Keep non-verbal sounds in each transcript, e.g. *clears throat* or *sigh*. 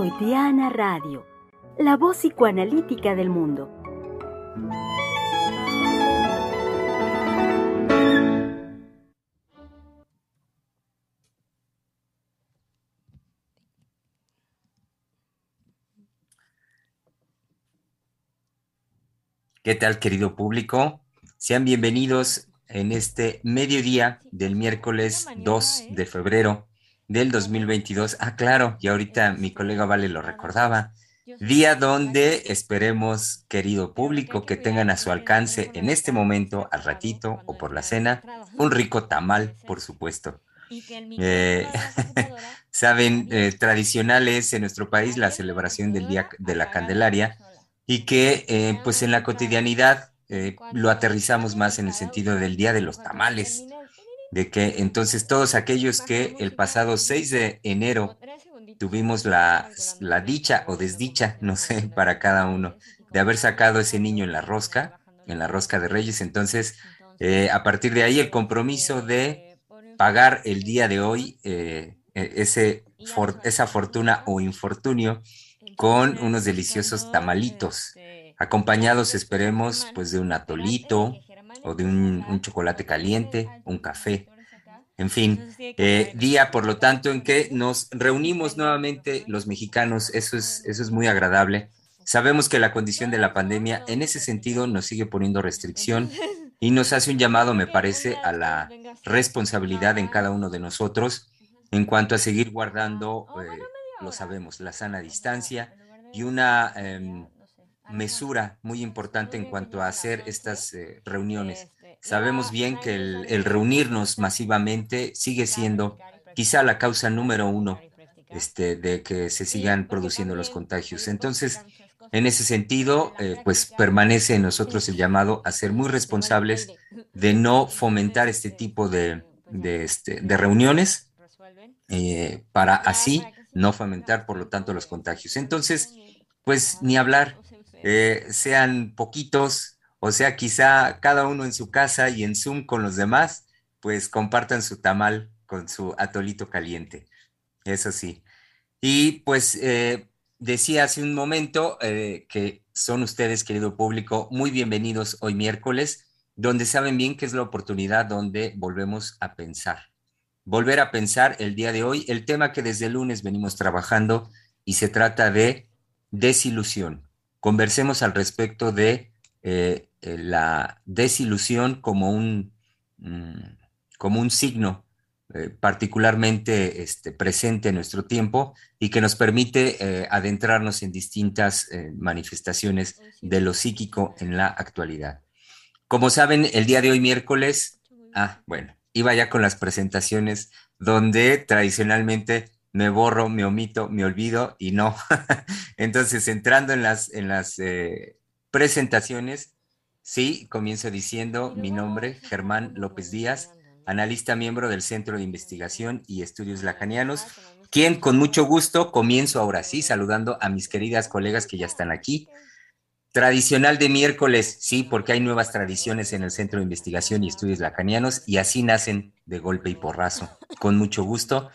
Freudiana Radio, la voz psicoanalítica del mundo. ¿Qué tal, querido público? Sean bienvenidos en este mediodía del miércoles 2 de febrero del 2022. Ah, claro, y ahorita mi colega Vale lo recordaba. Día donde esperemos, querido público, que tengan a su alcance en este momento, al ratito o por la cena, un rico tamal, por supuesto. Eh, *laughs* Saben, eh, tradicional es en nuestro país la celebración del Día de la Candelaria y que eh, pues en la cotidianidad lo aterrizamos más en el sentido del Día de los Tamales de que entonces todos aquellos que el pasado 6 de enero tuvimos la, la, dicha o desdicha, no sé, para cada uno, de haber sacado ese niño en la rosca, en la rosca de Reyes. Entonces, eh, a partir de ahí el compromiso de pagar el día de hoy eh, e, ese esa fortuna o infortunio con unos deliciosos tamalitos, acompañados, esperemos, pues de un atolito, o de un, chocolate caliente, un café. En fin, eh, día, por lo tanto, en que nos reunimos nuevamente los mexicanos, eso es, eso es muy agradable. Sabemos que la condición de la pandemia en ese sentido nos sigue poniendo restricción y nos hace un llamado, me parece, a la responsabilidad en cada uno de nosotros en cuanto a seguir guardando, eh, lo sabemos, la sana distancia y una em, mesura muy importante en cuanto a hacer estas eh, reuniones. Este, Sabemos bien que el, reunirnos masivamente sigue siendo quizá la causa número uno este, de que se sigan produciendo los contagios. Entonces, en ese sentido, eh, pues permanece en nosotros el llamado a ser muy responsables de *laughs* no fomentar este tipo de, este, de reuniones eh, para así no fomentar, por lo tanto, los contagios. Entonces, pues ni hablar, eh, sean poquitos, o sea, quizá cada uno en su casa y en Zoom con los demás, pues compartan su tamal con su atolito caliente. Eso sí. Y pues eh, decía hace un momento eh, que son ustedes, querido público, muy bienvenidos hoy miércoles, donde saben bien que es la oportunidad donde volvemos a pensar. Volver a pensar el día de hoy, el tema que desde lunes venimos trabajando y se trata de desilusión conversemos al respecto de eh, eh, la desilusión como un, mm, como un signo eh, particularmente este, presente en nuestro tiempo y que nos permite adentrarnos en distintas manifestaciones de lo psíquico en la actualidad. Como saben, el día de hoy miércoles, ah, bueno, iba ya con las presentaciones donde tradicionalmente me borro, me omito, me olvido y no. *laughs* Entonces, entrando en las, en las eh, presentaciones, sí, comienzo diciendo mi nombre, Germán López Díaz, analista miembro del Centro de Investigación y Estudios Lacanianos, quien con mucho gusto comienzo ahora sí saludando a mis queridas colegas que ya están aquí. Tradicional de miércoles, sí, porque hay nuevas tradiciones en el Centro de Investigación y Estudios Lacanianos y así nacen de golpe y porrazo. Con mucho gusto.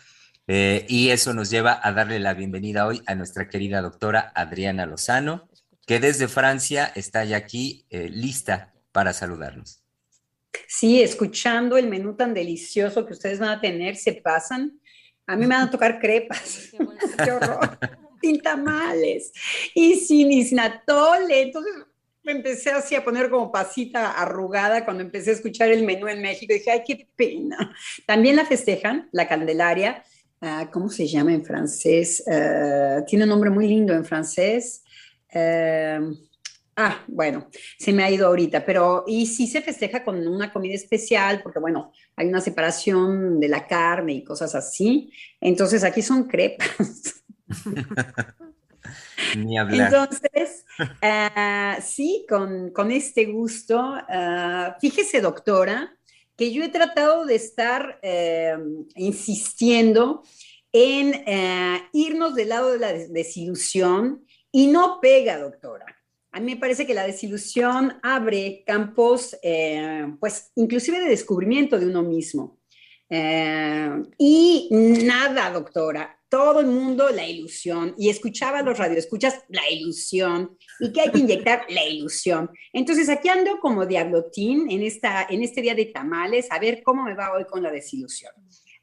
Eh, y eso nos lleva a darle la bienvenida hoy a nuestra querida doctora Adriana Lozano, que desde Francia está ya aquí eh, lista para saludarnos. Sí, escuchando el menú tan delicioso que ustedes van a tener, se pasan. A mí me van a tocar crepas. Qué *laughs* horror. sin tamales y sin, y sin atole. Entonces me empecé así a poner como pasita arrugada cuando empecé a escuchar el menú en México. dije, ay, qué pena. También la festejan, la Candelaria, Ah, ¿cómo se llama en francés? Ah, tiene un nombre muy lindo en francés. Ah, ah, bueno, se me ha ido ahorita, pero y sí se festeja con una comida especial, porque bueno, hay una separación de la carne y cosas así. Entonces aquí son crepas. *laughs* Ni hablar. Entonces, sí, con, con, este gusto, fíjese doctora, que yo he tratado de estar eh, insistiendo en eh, irnos del lado de la desilusión y no pega, doctora. A mí me parece que la desilusión abre campos, eh, pues inclusive de descubrimiento de uno mismo. y nada, doctora, todo el mundo la ilusión y escuchaba los radioescuchas la ilusión y que hay que inyectar la ilusión. Entonces aquí ando como diablotín en, esta, en este día de tamales a ver cómo me va hoy con la desilusión.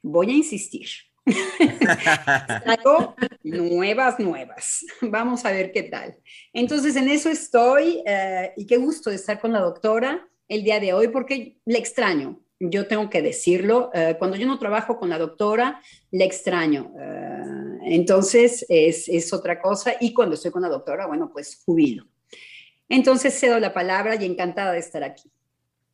Voy a insistir. *laughs* Nuevas, nuevas. Vamos a ver qué tal. Entonces, en eso estoy eh, y qué gusto de estar con la doctora el día de hoy porque le extraño. Yo tengo que decirlo. Eh, cuando yo no trabajo con la doctora, le extraño. Eh, entonces, es, es otra cosa. Y cuando estoy con la doctora, bueno, pues jubilo. Entonces, cedo la palabra y encantada de estar aquí.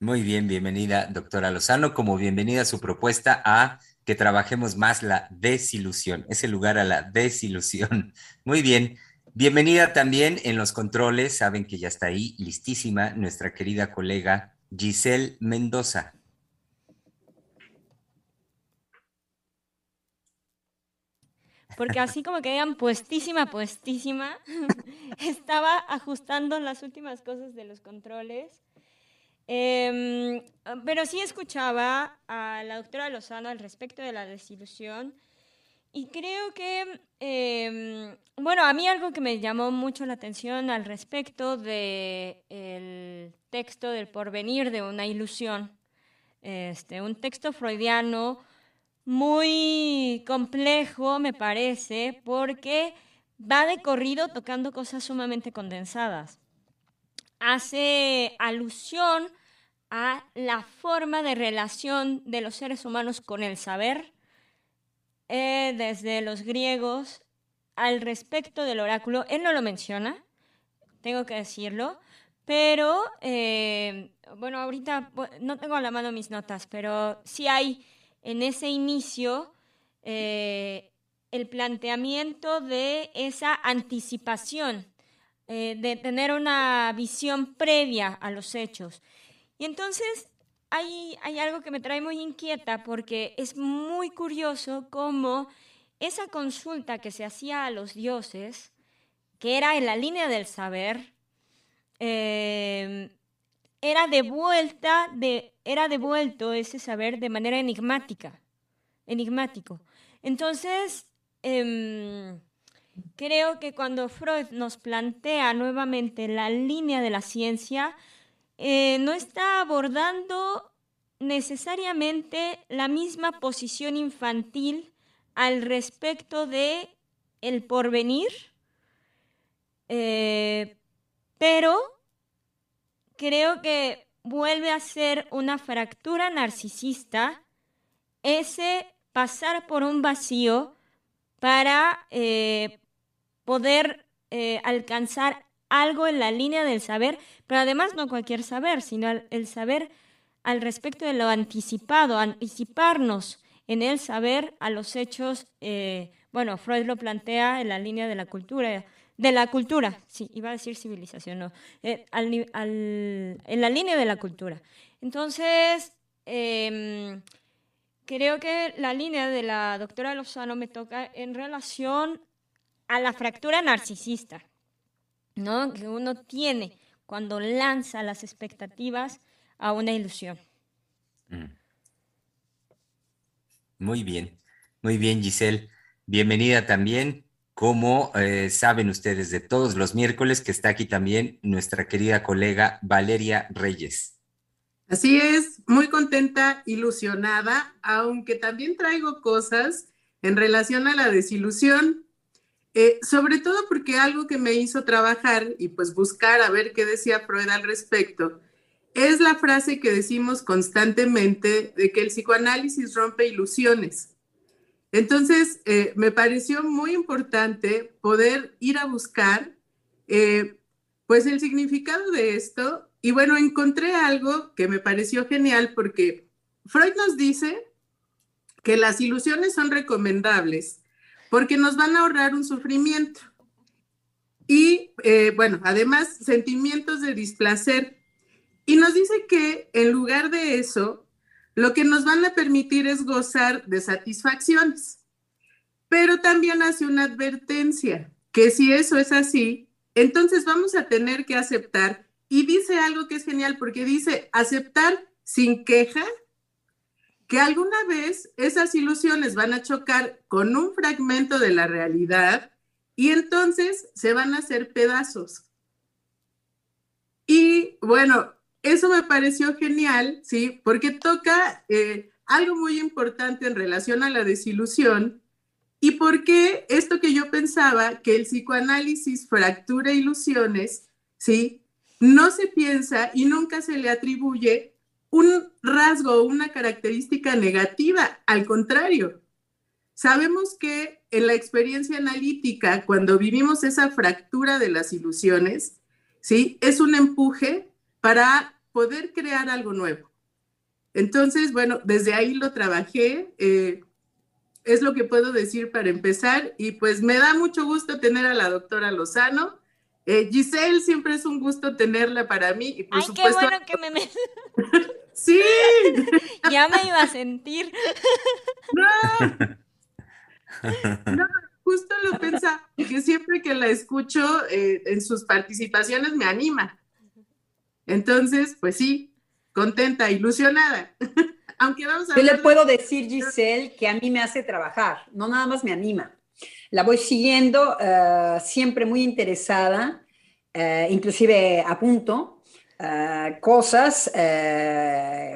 Muy bien, bienvenida, doctora Lozano, como bienvenida a su propuesta a que trabajemos más la desilusión, ese lugar a la desilusión. *laughs* Muy bien. Bienvenida también en los controles, saben que ya está ahí listísima nuestra querida colega Giselle Mendoza. Porque así como que digan puestísima, puestísima, *laughs* estaba ajustando las últimas cosas de los controles. Em, pero sí escuchaba a la doctora Lozano al respecto de la desilusión y creo que, em, bueno, a mí algo que me llamó mucho la atención al respecto del texto del porvenir de una ilusión, este, un texto freudiano muy complejo, me parece, porque va de corrido tocando cosas sumamente condensadas. Hace alusión a la forma de relación de los seres humanos con el saber, eh, desde los griegos al respecto del oráculo. Él no lo menciona, tengo que decirlo, pero eh, bueno, ahorita no tengo a la mano mis notas, pero sí hay en ese inicio eh, el planteamiento de esa anticipación, de tener una visión previa a los hechos. Y entonces hay, hay algo que me trae muy inquieta porque es muy curioso cómo esa consulta que se hacía a los dioses, que era en la línea del saber, eh, era de, era devuelto ese saber de manera enigmática, enigmático. Entonces, em, creo que cuando Freud nos plantea nuevamente la línea de la ciencia, eh, no está abordando necesariamente la misma posición infantil al respecto de el porvenir, eh, pero creo que vuelve a ser una fractura narcisista ese pasar por un vacío para eh, poder alcanzar algo en la línea del saber, pero además no cualquier saber, sino el saber al respecto de lo anticipado, anticiparnos en el saber a los hechos, eh, bueno, Freud lo plantea en la línea de la cultura, de la cultura, sí, iba a decir civilización, no, eh, en la línea de la cultura. Entonces, em, creo que la línea de la doctora Lozano me toca en relación a la fractura narcisista. ¿no? que uno tiene cuando lanza las expectativas a una ilusión. Mm. Muy bien, muy bien Giselle. Bienvenida también. Como eh, saben ustedes de todos los miércoles que está aquí también nuestra querida colega Valeria Reyes. Así es, muy contenta, ilusionada, aunque también traigo cosas en relación a la desilusión eh, sobre todo porque algo que me hizo trabajar y pues buscar a ver qué decía Freud al respecto, es la frase que decimos constantemente de que el psicoanálisis rompe ilusiones. Entonces, eh, me pareció muy importante poder ir a buscar eh, pues el significado de esto y bueno, encontré algo que me pareció genial porque Freud nos dice que las ilusiones son recomendables porque nos van a ahorrar un sufrimiento. Y eh, bueno, además, sentimientos de displacer. Y nos dice que en lugar de eso, lo que nos van a permitir es gozar de satisfacciones. Pero también hace una advertencia, que si eso es así, entonces vamos a tener que aceptar. Y dice algo que es genial, porque dice aceptar sin queja que alguna vez esas ilusiones van a chocar con un fragmento de la realidad y entonces se van a hacer pedazos. Y bueno, eso me pareció genial, ¿sí? Porque toca eh, algo muy importante en relación a la desilusión y porque esto que yo pensaba, que el psicoanálisis fractura ilusiones, ¿sí? No se piensa y nunca se le atribuye un rasgo o una característica negativa, al contrario. Sabemos que en la experiencia analítica, cuando vivimos esa fractura de las ilusiones, ¿sí? Es un empuje para poder crear algo nuevo. Entonces, bueno, desde ahí lo trabajé. Eh, es lo que puedo decir para empezar. Y pues me da mucho gusto tener a la doctora Lozano. Eh, Giselle, siempre es un gusto tenerla para mí. Y por Ay, supuesto, qué bueno que me... me... *laughs* sí. *laughs* ya me iba a sentir. *laughs* No. No, justo lo pensaba, que siempre que la escucho eh, en sus participaciones me anima. Entonces, pues sí, contenta, ilusionada. *laughs* Aunque vamos a Yo le puedo decir, Giselle, que a mí me hace trabajar, no nada más me anima. La voy siguiendo, eh, siempre muy interesada, eh, inclusive apunto eh, cosas,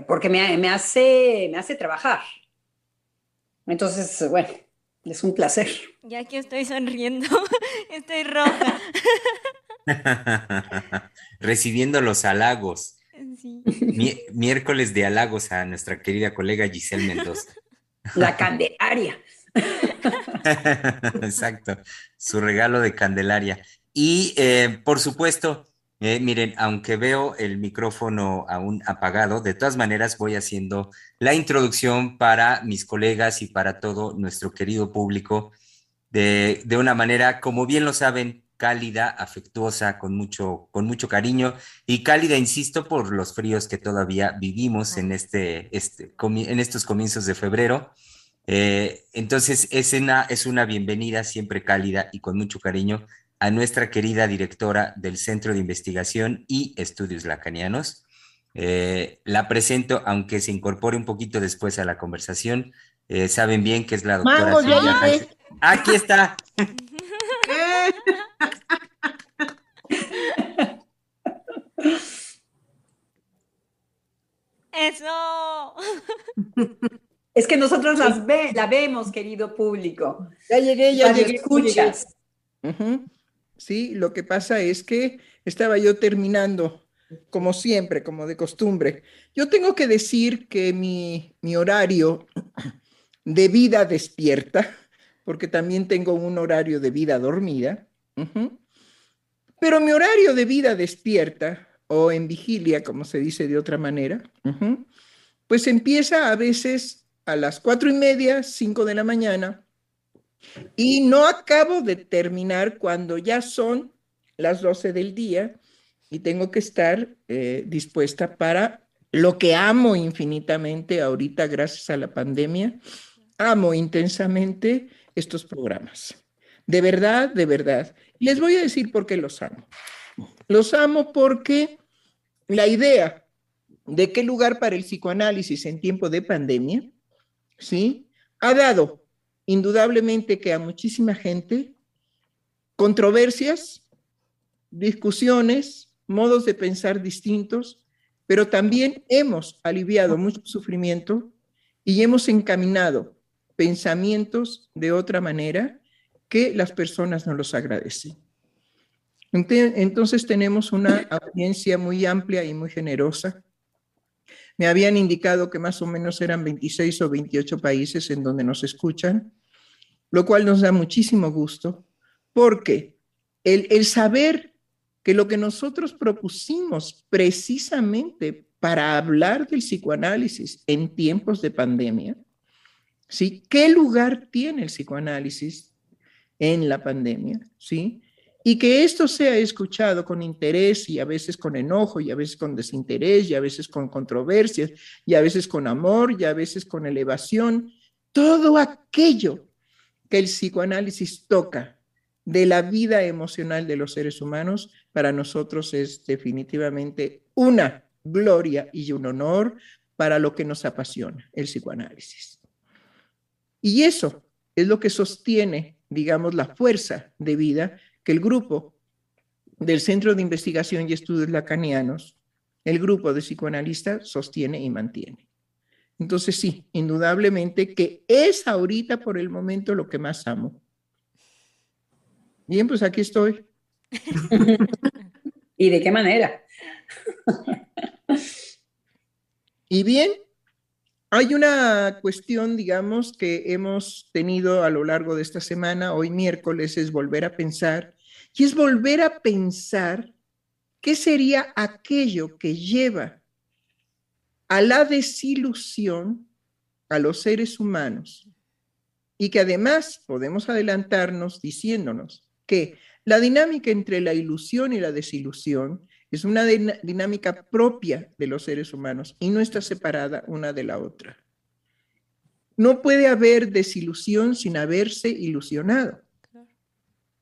porque me, me hace, me hace trabajar. Entonces, bueno, es un placer. Ya que estoy sonriendo, *laughs* estoy roja. *laughs* *laughs* Recibiendo los halagos. Sí. Mi- miércoles de halagos a nuestra querida colega Giselle Mendoza. La Candelaria. *laughs* Exacto, su regalo de Candelaria. Y eh, por supuesto, eh, miren, aunque veo el micrófono aún apagado, de todas maneras voy haciendo la introducción para mis colegas y para todo nuestro querido público de, de una manera, como bien lo saben, cálida, afectuosa, con mucho, con mucho cariño y cálida, insisto, por los fríos que todavía vivimos en, este, este, en estos comienzos de febrero. Eh, entonces, es una, es una bienvenida siempre cálida y con mucho cariño a nuestra querida directora del Centro de Investigación y Estudios Lacanianos. Eh, la presento, aunque se incorpore un poquito después a la conversación. Eh, saben bien que es la doctora. Mango, ya Silvia Aquí está. *laughs* *laughs* Eso. *laughs* Es que nosotros las ve, la vemos, querido público. Ya llegué, ya llegué. escuchas. Sí, lo que pasa es que estaba yo terminando, como siempre, como de costumbre. Yo tengo que decir que mi, mi horario de vida despierta, porque también tengo un horario de vida dormida, pero mi horario de vida despierta, o en vigilia, como se dice de otra manera, pues empieza a veces a las cuatro y media, cinco de la mañana, y no acabo de terminar cuando ya son las 12 del día y tengo que estar eh, dispuesta para lo que amo infinitamente ahorita gracias a la pandemia. Amo intensamente estos programas. De verdad, de verdad. Les voy a decir por qué los amo. Los amo porque la idea de qué lugar para el psicoanálisis en tiempo de pandemia, ¿sí? Ha dado indudablemente que a muchísima gente controversias, discusiones, modos de pensar distintos, pero también hemos aliviado mucho sufrimiento y hemos encaminado pensamientos de otra manera que las personas no los agradecen. Entonces tenemos una audiencia muy amplia y muy generosa. Me habían indicado que más o menos eran 26 o 28 países en donde nos escuchan, lo cual nos da muchísimo gusto, porque el, el saber que lo que nosotros propusimos precisamente para hablar del psicoanálisis en tiempos de pandemia, ¿sí? ¿Qué lugar tiene el psicoanálisis en la pandemia? ¿Sí? Y que esto sea escuchado con interés y a veces con enojo y a veces con desinterés y a veces con controversias y a veces con amor y a veces con elevación, todo aquello que el psicoanálisis toca de la vida emocional de los seres humanos, para nosotros es definitivamente una gloria y un honor para lo que nos apasiona, el psicoanálisis. Y eso es lo que sostiene, digamos, la fuerza de vida que el grupo del Centro de Investigación y Estudios Lacanianos, el grupo de psicoanalistas, sostiene y mantiene. Entonces sí, indudablemente que es ahorita por el momento lo que más amo. Bien, pues aquí estoy. *laughs* ¿Y de qué manera? y bien, hay una cuestión, digamos, que hemos tenido a lo largo de esta semana, hoy miércoles, es volver a pensar, y es volver a pensar qué sería aquello que lleva a la desilusión a los seres humanos y que además podemos adelantarnos diciéndonos que la dinámica entre la ilusión y la desilusión es una dinámica propia de los seres humanos y no está separada una de la otra. No puede haber desilusión sin haberse ilusionado.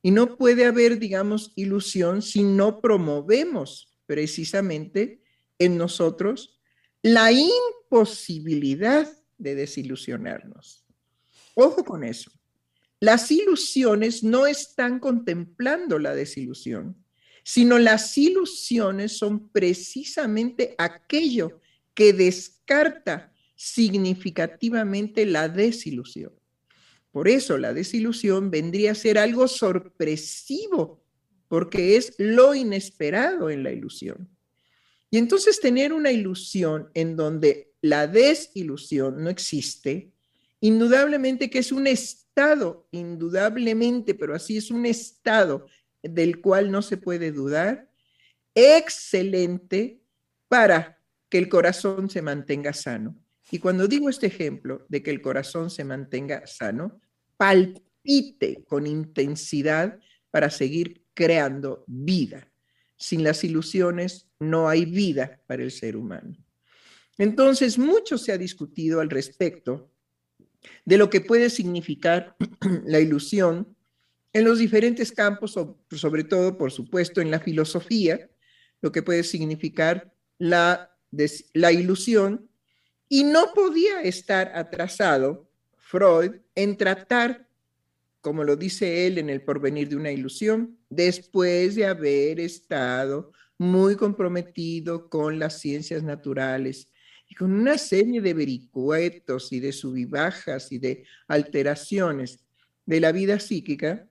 Y no puede haber, digamos, ilusión si no promovemos precisamente en nosotros la imposibilidad de desilusionarnos. Ojo con eso. Las ilusiones no están contemplando la desilusión, sino las ilusiones son precisamente aquello que descarta significativamente la desilusión. Por eso la desilusión vendría a ser algo sorpresivo, porque es lo inesperado en la ilusión. Y entonces tener una ilusión en donde la desilusión no existe, indudablemente que es un estado, indudablemente, pero así es un estado del cual no se puede dudar, excelente para que el corazón se mantenga sano. Y cuando digo este ejemplo de que el corazón se mantenga sano, palpite con intensidad para seguir creando vida. Sin las ilusiones no hay vida para el ser humano. Entonces, mucho se ha discutido al respecto de lo que puede significar *clears throat* la ilusión en los diferentes campos, sobre todo, por supuesto, en la filosofía, lo que puede significar la, la ilusión, y no podía estar atrasado Freud en tratar, como lo dice él en El porvenir de una ilusión, después de haber estado muy comprometido con las ciencias naturales y con una serie de vericuetos y de subibajas y de alteraciones de la vida psíquica,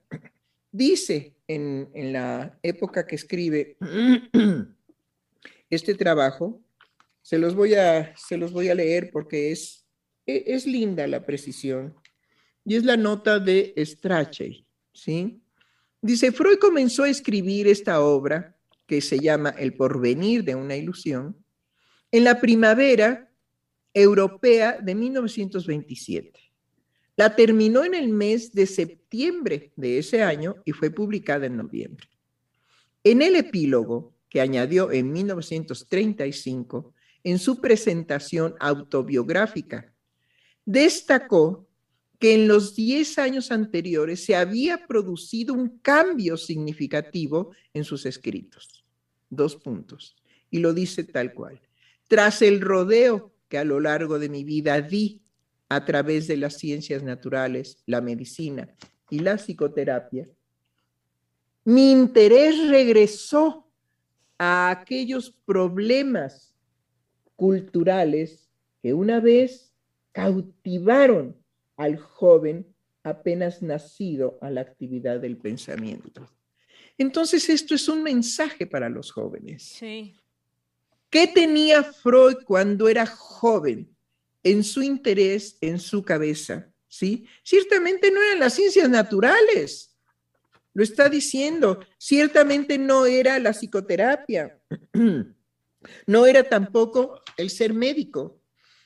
dice en, la época que escribe *clears throat* este trabajo, se los voy a, se los voy a leer porque es, e, es linda la precisión, y es la nota de Strachey, ¿sí? Dice, Freud comenzó a escribir esta obra, que se llama El porvenir de una ilusión, en la primavera europea de 1927. La terminó en el mes de septiembre de ese año y fue publicada en noviembre. En el epílogo que añadió en 1935, en su presentación autobiográfica, destacó que en los 10 años anteriores se había producido un cambio significativo en sus escritos. Dos puntos. Y lo dice tal cual. Tras el rodeo que a lo largo de mi vida di a través de las ciencias naturales, la medicina y la psicoterapia, mi interés regresó a aquellos problemas culturales que una vez cautivaron al joven apenas nacido a la actividad del pensamiento. Entonces, esto es un mensaje para los jóvenes. Sí. ¿Qué tenía Freud cuando era joven en su interés, en su cabeza? ¿Sí? Ciertamente no eran las ciencias naturales. Lo está diciendo. Ciertamente no era la psicoterapia. *clears throat* No era tampoco el ser médico,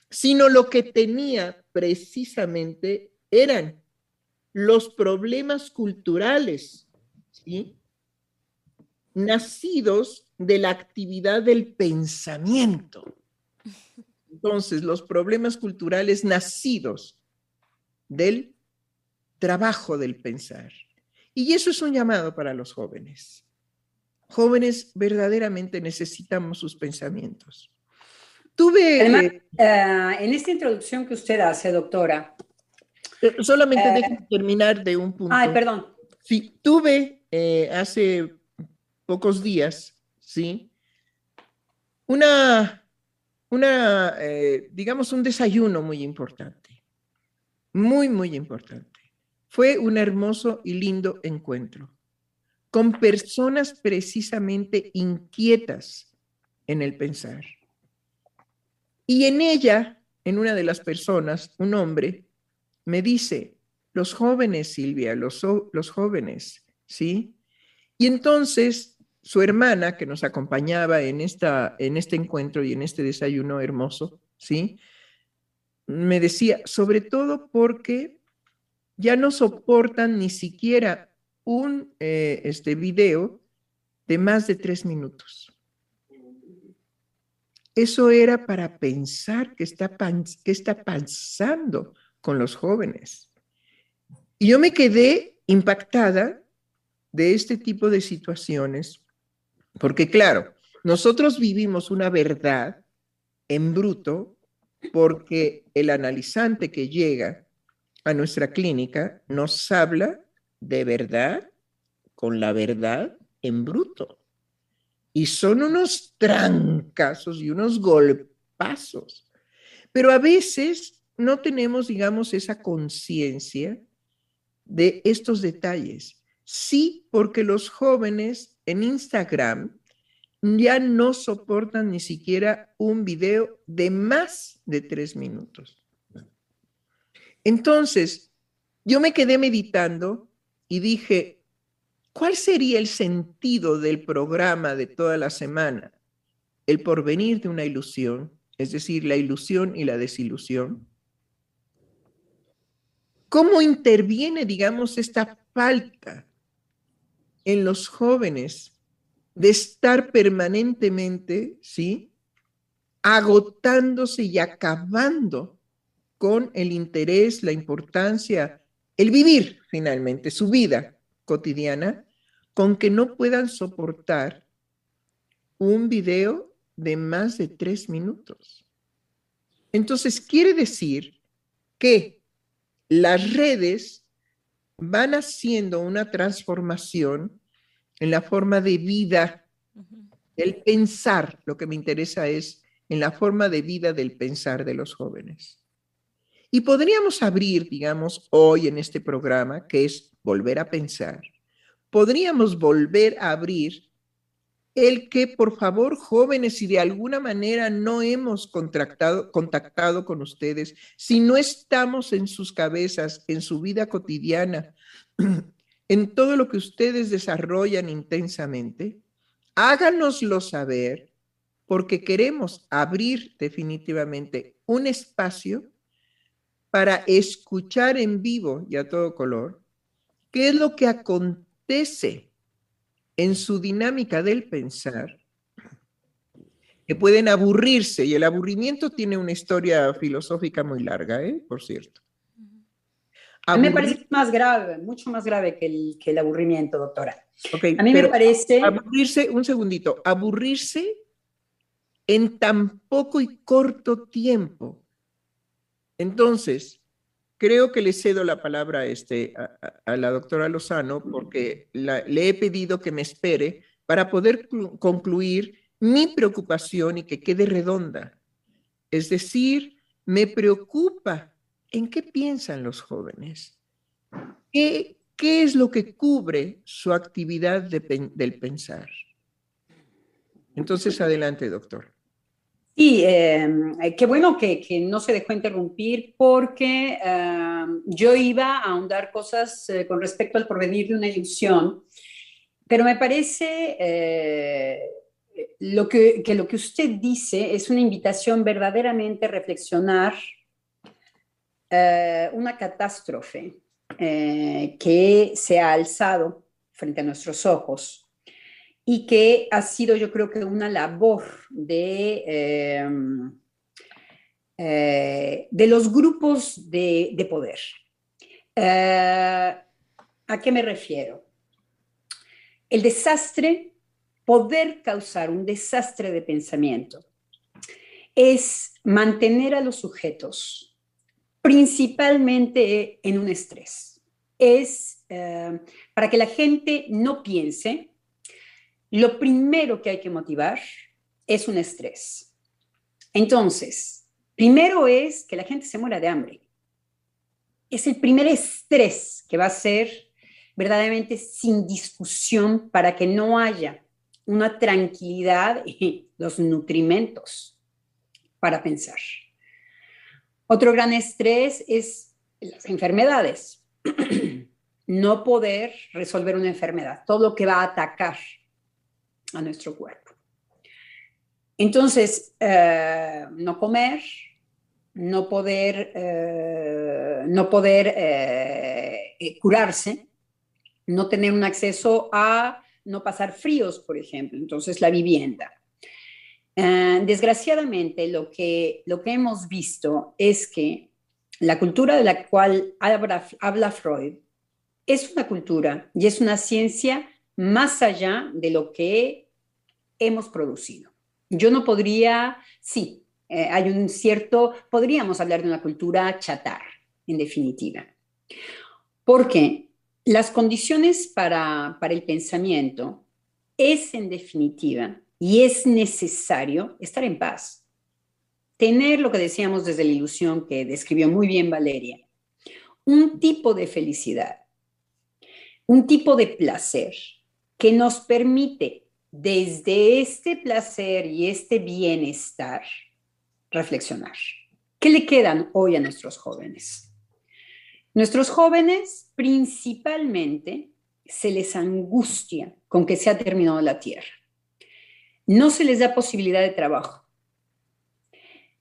sino lo que tenía precisamente eran los problemas culturales, ¿sí? nacidos de la actividad del pensamiento. *laughs* Entonces, los problemas culturales nacidos del trabajo del pensar. Y eso es un llamado para los jóvenes. Jóvenes verdaderamente necesitamos sus pensamientos. tuve... Además, eh, en esta introducción que usted hace, doctora. eh, solamente eh, déjame terminar de un punto. Ay, perdón. Sí, tuve eh, hace pocos días, ¿sí? Una, una eh, digamos, un desayuno muy importante, muy, muy importante. Fue un hermoso y lindo encuentro con personas precisamente inquietas en el pensar. Y en ella, en una de las personas, un hombre, me dice, los jóvenes, Silvia, los, los jóvenes, ¿sí? Y entonces su hermana, que nos acompañaba en, esta, en este encuentro y en este desayuno hermoso, ¿sí? Me decía, sobre todo porque ya no soportan ni siquiera un eh, este video de más de tres minutos. Eso era para pensar qué está, qué está pasando con los jóvenes. Y yo me quedé impactada de este tipo de situaciones, porque claro, nosotros vivimos una verdad en bruto porque el analizante que llega a nuestra clínica nos habla de verdad con la verdad en bruto. Y son unos trancazos y unos golpazos. Pero a veces no tenemos, digamos, esa conciencia de estos detalles. Sí, porque los jóvenes en Instagram ya no soportan ni siquiera un video de más de tres minutos. Entonces, yo me quedé meditando y dije, ¿cuál sería el sentido del programa de toda la semana? El porvenir de una ilusión, es decir, la ilusión y la desilusión. ¿Cómo interviene, digamos, esta falta en los jóvenes de estar permanentemente, ¿sí? Agotándose y acabando con el interés, la importancia, el vivir finalmente, su vida cotidiana, con que no puedan soportar un video de más de tres minutos. Entonces, quiere decir que las redes van haciendo una transformación en la forma de vida, el pensar, lo que me interesa es en la forma de vida del pensar de los jóvenes. Y podríamos abrir, digamos, hoy en este programa, que es volver a pensar, podríamos volver a abrir el que, por favor, jóvenes, si de alguna manera no hemos contractado, contactado con ustedes, si no estamos en sus cabezas, en su vida cotidiana, *clears throat* en todo lo que ustedes desarrollan intensamente, háganoslo saber, porque queremos abrir definitivamente un espacio para escuchar en vivo y a todo color qué es lo que acontece en su dinámica del pensar, que pueden aburrirse, y el aburrimiento tiene una historia filosófica muy larga, ¿eh? por cierto. A mí me parece más grave, mucho más grave que el, que el aburrimiento, doctora. Okay, a mí me parece... Aburrirse, un segundito, aburrirse en tan poco y corto tiempo. Entonces, creo que le cedo la palabra a, este, a, a la doctora Lozano porque la, le he pedido que me espere para poder concluir mi preocupación y que quede redonda. Es decir, me preocupa en qué piensan los jóvenes. ¿Qué, qué es lo que cubre su actividad de, del pensar? Entonces, adelante, doctor. Sí, eh, qué bueno que, no se dejó interrumpir porque eh, yo iba a ahondar cosas eh, con respecto al porvenir de una ilusión, pero me parece eh, lo que, que, lo que usted dice es una invitación verdaderamente a reflexionar eh, una catástrofe que se ha alzado frente a nuestros ojos y que ha sido yo creo que una labor de, eh, eh, de los grupos de, de poder. Eh, ¿A qué me refiero? El desastre, poder causar un desastre de pensamiento es mantener a los sujetos principalmente en un estrés. Es eh, para que la gente no piense, lo primero que hay que motivar es un estrés. Entonces, primero es que la gente se muera de hambre. Es el primer estrés que va a ser verdaderamente sin discusión para que no haya una tranquilidad y los nutrimentos para pensar. Otro gran estrés es las enfermedades. *clears throat* no poder resolver una enfermedad, todo lo que va a atacar a nuestro cuerpo. Entonces, eh, no comer, no poder, eh, no poder eh, curarse, no tener un acceso a no pasar fríos, por ejemplo, entonces la vivienda. desgraciadamente, lo que, lo que hemos visto es que la cultura de la cual habla Freud es una cultura y es una ciencia más allá de lo que hemos producido. Yo no podría, sí, eh, hay un cierto, podríamos hablar de una cultura chatar, en definitiva. Porque las condiciones para, para el pensamiento es, en definitiva, y es necesario estar en paz. Tener lo que decíamos desde la ilusión que describió muy bien Valeria, un tipo de felicidad, un tipo de placer que nos permite desde este placer y este bienestar reflexionar. ¿Qué le quedan hoy a nuestros jóvenes? Nuestros jóvenes principalmente se les angustia con que se ha terminado la tierra. No se les da posibilidad de trabajo.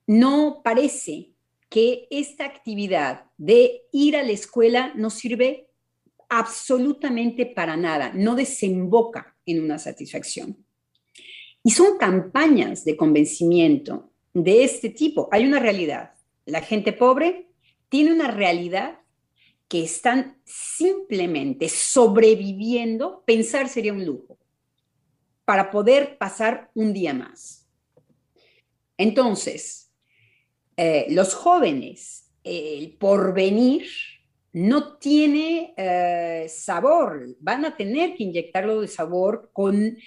No parece que esta actividad de ir a la escuela nos sirve absolutamente para nada, no desemboca en una satisfacción. Y son campañas de convencimiento de este tipo. Hay una realidad. La gente pobre tiene una realidad que están simplemente sobreviviendo, pensar sería un lujo, para poder pasar un día más. Entonces, eh, los jóvenes, el porvenir, no tiene eh, sabor, van a tener que inyectarlo de sabor con,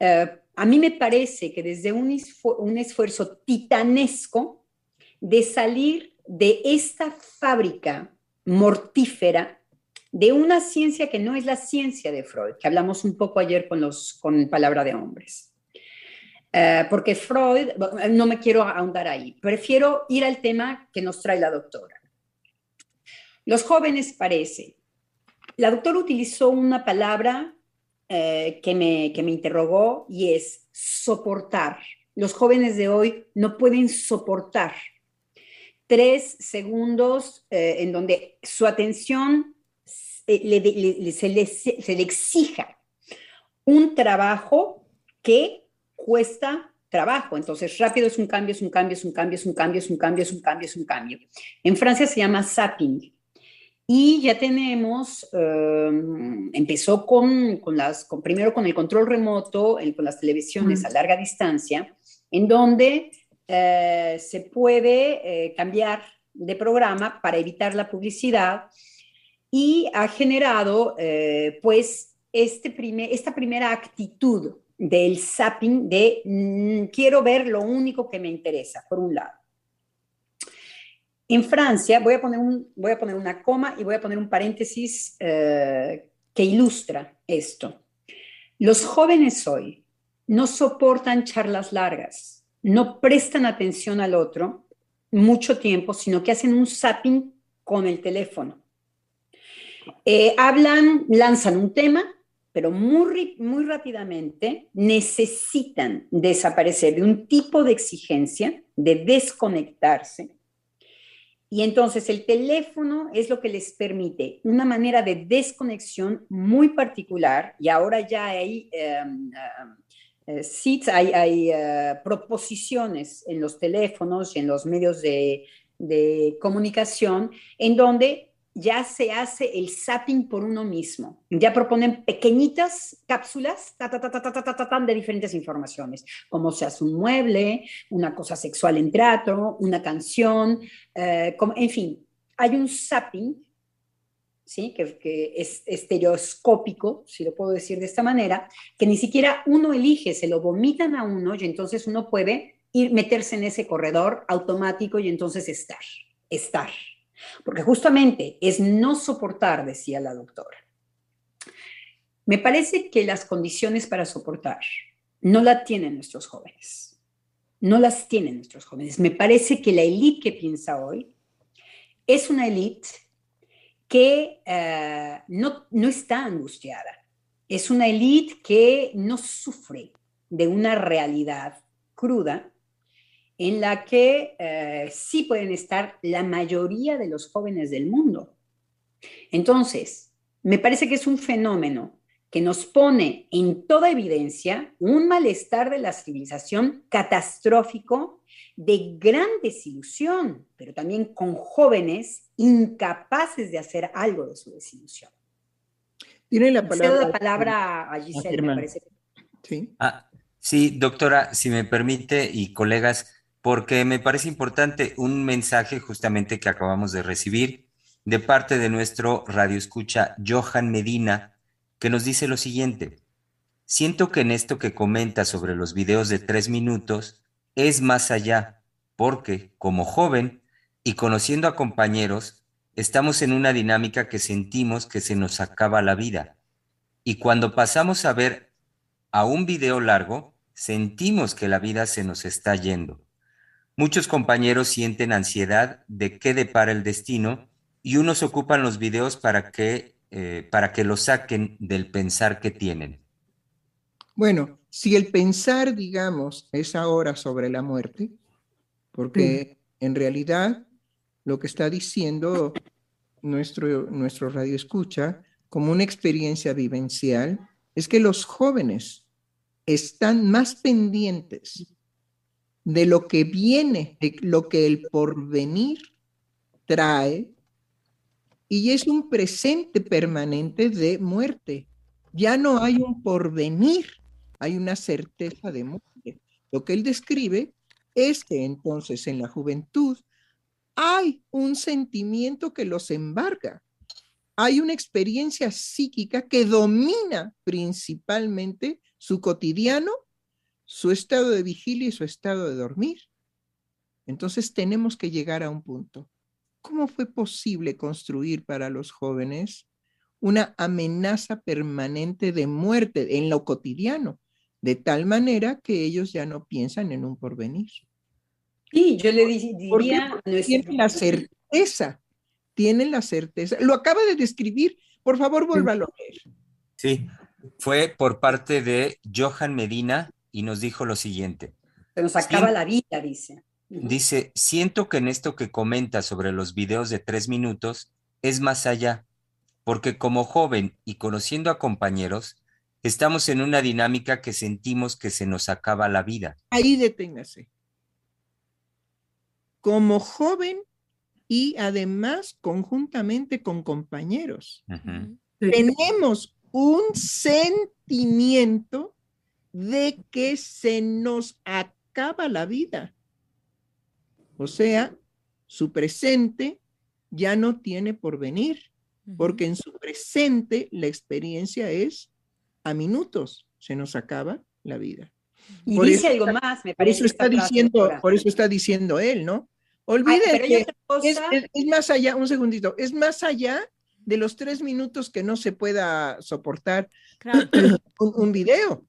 eh, a mí me parece que desde un, esfuerzo titanesco de salir de esta fábrica mortífera de una ciencia que no es la ciencia de Freud, que hablamos un poco ayer con, los, con Palabra de Hombres. Eh, porque Freud, no me quiero ahondar ahí, prefiero ir al tema que nos trae la doctora. Los jóvenes parece. La doctora utilizó una palabra eh, que, me, que me interrogó y es soportar. Los jóvenes de hoy no pueden soportar tres segundos eh, en donde su atención eh, se, le, se exija un trabajo que cuesta trabajo. Entonces, rápido es un cambio, es un cambio, es un cambio, es un cambio, es un cambio, es un cambio, es un cambio. En Francia se llama zapping. Y ya tenemos, em, empezó con, con las, con, primero con el control remoto, con las televisiones a larga distancia, en donde eh, se puede eh, cambiar de programa para evitar la publicidad y ha generado eh, pues este primer, esta primera actitud del zapping de mm, quiero ver lo único que me interesa, por un lado. En Francia, voy a poner, un, voy a poner una coma y voy a poner un paréntesis eh, que ilustra esto. Los jóvenes hoy no soportan charlas largas, no prestan atención al otro mucho tiempo, sino que hacen un zapping con el teléfono. Eh, hablan, lanzan un tema, pero muy, muy rápidamente necesitan desaparecer de un tipo de exigencia, de desconectarse, y entonces el teléfono es lo que les permite una manera de desconexión muy particular y ahora ya hay em, eh, hay, eh, proposiciones en los teléfonos y en los medios de comunicación en donde ya se hace el zapping por uno mismo. Ya proponen pequeñitas cápsulas de diferentes informaciones, como se hace un mueble, una cosa sexual en teatro, una canción, eh, en fin, hay un zapping, ¿sí? Que, que, es estereoscópico, si lo puedo decir de esta manera, que ni siquiera uno elige, se lo vomitan a uno y entonces uno puede ir, meterse en ese corredor automático y entonces estar, estar. Porque justamente es no soportar, decía la doctora. Me parece que las condiciones para soportar no las tienen nuestros jóvenes. No las tienen nuestros jóvenes. Me parece que la élite que piensa hoy es una élite que eh, no, no está angustiada. Es una élite que no sufre de una realidad cruda en la que eh, sí pueden estar la mayoría de los jóvenes del mundo. Entonces, me parece que es un fenómeno que nos pone en toda evidencia un malestar de la civilización catastrófico, de gran desilusión, pero también con jóvenes incapaces de hacer algo de su desilusión. Tiene la palabra, la palabra a Giselle, me parece. Sí. Ah, sí, doctora, si me permite, y colegas, porque me parece importante un mensaje justamente que acabamos de recibir de parte de nuestro radioescucha Johan Medina, que nos dice lo siguiente. Siento que en esto que comenta sobre los videos de tres minutos es más allá, porque como joven y conociendo a compañeros, estamos en una dinámica que sentimos que se nos acaba la vida. Y cuando pasamos a ver a un video largo, sentimos que la vida se nos está yendo. Muchos compañeros sienten ansiedad de qué depara el destino y unos ocupan los videos para que, eh, para que lo saquen del pensar que tienen. Bueno, si el pensar, digamos, es ahora sobre la muerte, porque en realidad lo que está diciendo nuestro, nuestro radio escucha como una experiencia vivencial es que los jóvenes están más pendientes de lo que viene, de lo que el porvenir trae, y es un presente permanente de muerte. Ya no hay un porvenir, hay una certeza de muerte. Lo que él describe es que entonces en la juventud hay un sentimiento que los embarga. Hay una experiencia psíquica que domina principalmente su cotidiano su estado de vigilia y su estado de dormir. Entonces tenemos que llegar a un punto. ¿Cómo fue posible construir para los jóvenes una amenaza permanente de muerte en lo cotidiano, de tal manera que ellos ya no piensan en un porvenir? Sí, yo le diría... Tienen la certeza, tienen la certeza. Lo acaba de describir, por favor, vuélvalo a leer. Sí, fue por parte de Johan Medina, y nos dijo lo siguiente. Se nos acaba la vida, dice. Dice, siento que en esto que comenta sobre los videos de tres minutos es más allá, porque como joven y conociendo a compañeros, estamos en una dinámica que sentimos que se nos acaba la vida. Ahí deténgase. Como joven y además conjuntamente con compañeros, tenemos un sentimiento de que se nos acaba la vida. O sea, su presente ya no tiene por venir, porque en su presente la experiencia es a minutos, se nos acaba la vida. Y dice algo más, me parece. Por eso está diciendo, por eso está diciendo él, ¿no? Olvide que es, más allá, un segundito, es más allá de los tres minutos que no se pueda soportar *clears throat* un, un, video.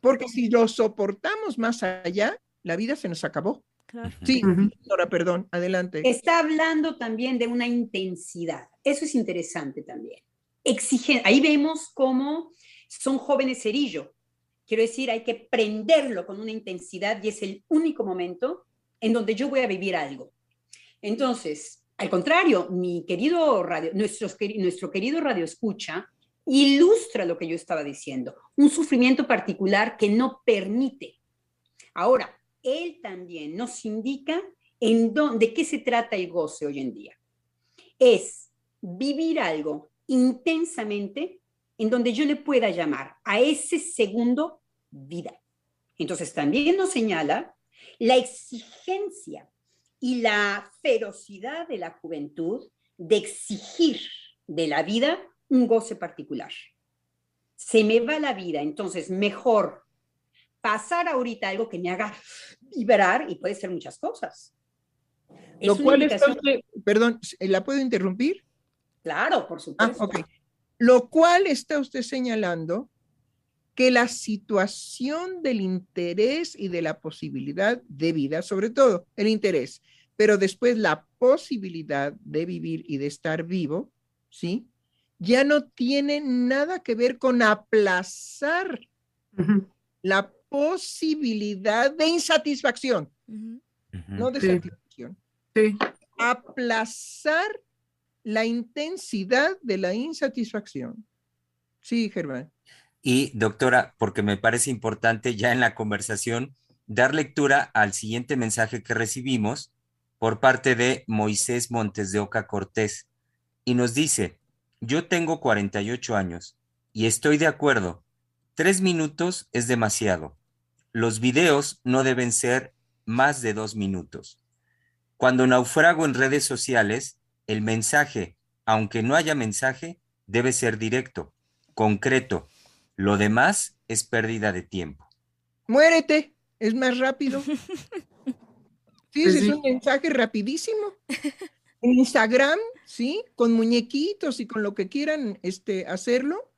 Porque si lo soportamos más allá, la vida se nos acabó. Sí, ahora perdón, adelante. Está hablando también de una intensidad. Eso es interesante también. Exigen, ahí vemos cómo son jóvenes cerillo. Quiero decir, hay que prenderlo con una intensidad y es el único momento en donde yo voy a vivir algo. Entonces, al contrario, mi querido radio, nuestro, nuestro querido radio escucha ilustra lo que yo estaba diciendo, un sufrimiento particular que no permite. Ahora, él también nos indica en dónde, de qué se trata el goce hoy en día. Es vivir algo intensamente en donde yo le pueda llamar a ese segundo vida. Entonces también nos señala la exigencia y la ferocidad de la juventud de exigir de la vida un goce particular. Se me va la vida, entonces mejor pasar ahorita algo que me haga vibrar y puede ser muchas cosas. Lo cual está usted, perdón, ¿la puedo interrumpir? Claro, por ah, supuesto. Lo cual está usted señalando que la situación del interés y de la posibilidad de vida, sobre todo el interés, pero después la posibilidad de vivir y de estar vivo, ¿sí? Ya no tiene nada que ver con aplazar la posibilidad de insatisfacción, no de satisfacción. Aplazar la intensidad de la insatisfacción. Sí, Germán. Y doctora, porque me parece importante ya en la conversación dar lectura al siguiente mensaje que recibimos por parte de Moisés Montes de Oca Cortés. Y nos dice, yo tengo 48 años y estoy de acuerdo. Tres minutos es demasiado. Los videos no deben ser más de dos minutos. Cuando naufrago en redes sociales, el mensaje, aunque no haya mensaje, debe ser directo, concreto. Lo demás es pérdida de tiempo. Muérete, es más rápido. *laughs* Sí, pues es un mensaje rapidísimo. *laughs* En Instagram, sí, con muñequitos y con lo que quieran este, hacerlo,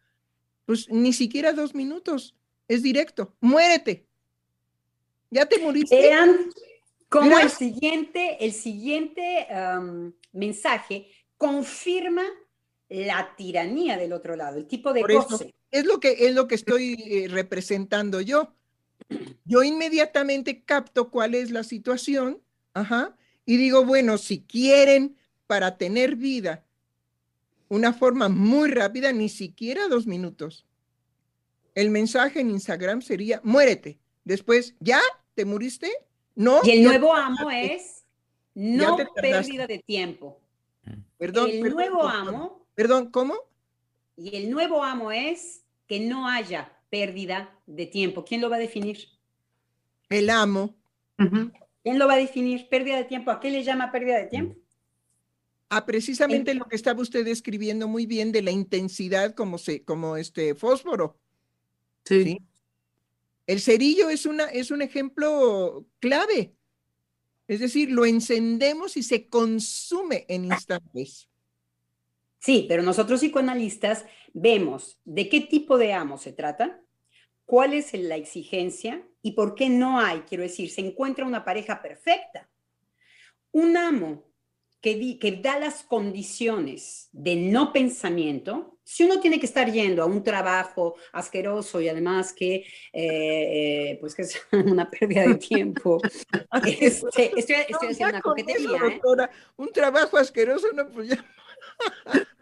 pues ni siquiera dos minutos, es directo. Muérete. Ya te moriste. Vean cómo el siguiente, el siguiente mensaje confirma la tiranía del otro lado, el tipo de goce. es lo que es lo que estoy eh, representando yo. Yo inmediatamente capto cuál es la situación Ajá. Y digo, bueno, si quieren para tener vida una forma muy rápida, ni siquiera dos minutos. El mensaje en Instagram sería, muérete. Después, ¿ya? ¿Te muriste? No. Y el nuevo amo es no pérdida de tiempo. Perdón. El nuevo amo. Perdón, ¿cómo? Y el nuevo amo es que no haya pérdida de tiempo. ¿Quién lo va a definir? El amo. ¿Quién lo va a definir? ¿Pérdida de tiempo? ¿A qué le llama pérdida de tiempo? A precisamente lo que estaba usted describiendo muy bien de la intensidad como, se, como este fósforo. Sí. El cerillo es, una, es un ejemplo clave. Es decir, lo encendemos y se consume en instantes. Sí, pero nosotros psicoanalistas vemos de qué tipo de amo se trata, cuál es la exigencia y por qué no hay, quiero decir, se encuentra una pareja perfecta. Un amo que, que da las condiciones de no pensamiento, si uno tiene que estar yendo a un trabajo asqueroso y además que, eh, eh, pues que es *laughs* una pérdida de tiempo, *laughs* este, estoy, haciendo una coquetería. ¿eh? Un trabajo asqueroso, no, pues ya. *laughs*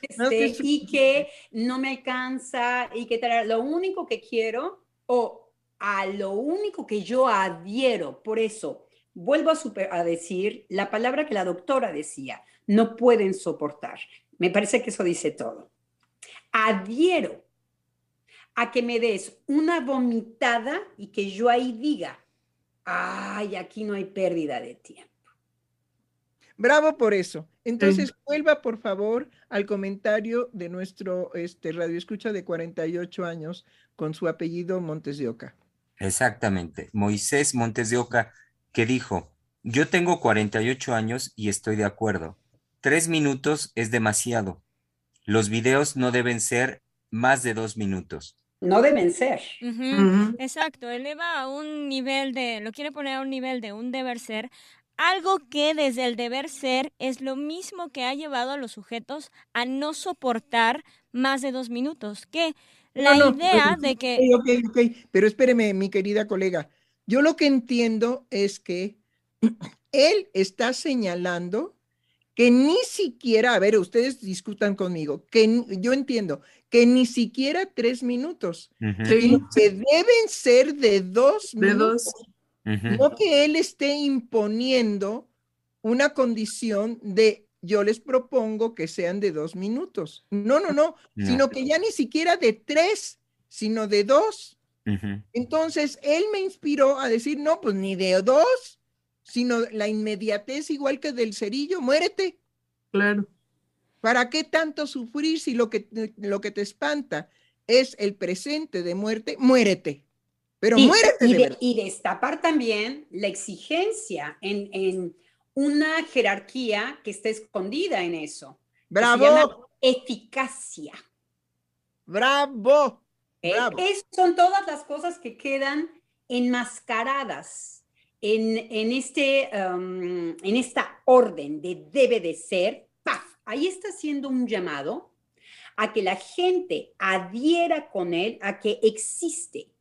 Este, y que no me alcanza y que lo único que quiero o a lo único que yo adhiero, por eso vuelvo a, a decir la palabra que la doctora decía, no pueden soportar. Me parece que eso dice todo. Adhiero a que me des una vomitada y que yo ahí diga, ay, aquí no hay pérdida de tiempo. Bravo por eso. Entonces, vuelva por favor al comentario de nuestro este, radio escucha de 48 años con su apellido Montes de Oca. Exactamente, Moisés Montes de Oca, que dijo, yo tengo 48 años y estoy de acuerdo. Tres minutos es demasiado. Los videos no deben ser más de dos minutos. No deben ser. Exacto, eleva a un nivel de, lo quiere poner a un nivel de un deber ser, algo que desde el deber ser es lo mismo que ha llevado a los sujetos a no soportar más de dos minutos. Que la idea de que... Ok, ok, pero espéreme, mi querida colega. Yo lo que entiendo es que *clears throat* él está señalando que ni siquiera, a ver, ustedes discutan conmigo, que yo entiendo que ni siquiera tres minutos, que deben ser de dos minutos. No que él esté imponiendo una condición de yo les propongo que sean de dos minutos. No, no, no, sino que ya ni siquiera de tres, sino de dos. Entonces, él me inspiró a decir, no, pues ni de dos, sino la inmediatez igual que del cerillo, muérete. Claro. ¿Para qué tanto sufrir si lo que, lo que te espanta es el presente de muerte? Muérete. Pero muérete. Y, destapar también la exigencia en, una jerarquía que está escondida en eso. Bravo. eficacia. Bravo. ¿Eh? son todas las cosas que quedan enmascaradas en, en, este, um, en esta orden de debe de ser. ¡Paf! Ahí está haciendo un llamado a que la gente adhiera con él, a que existe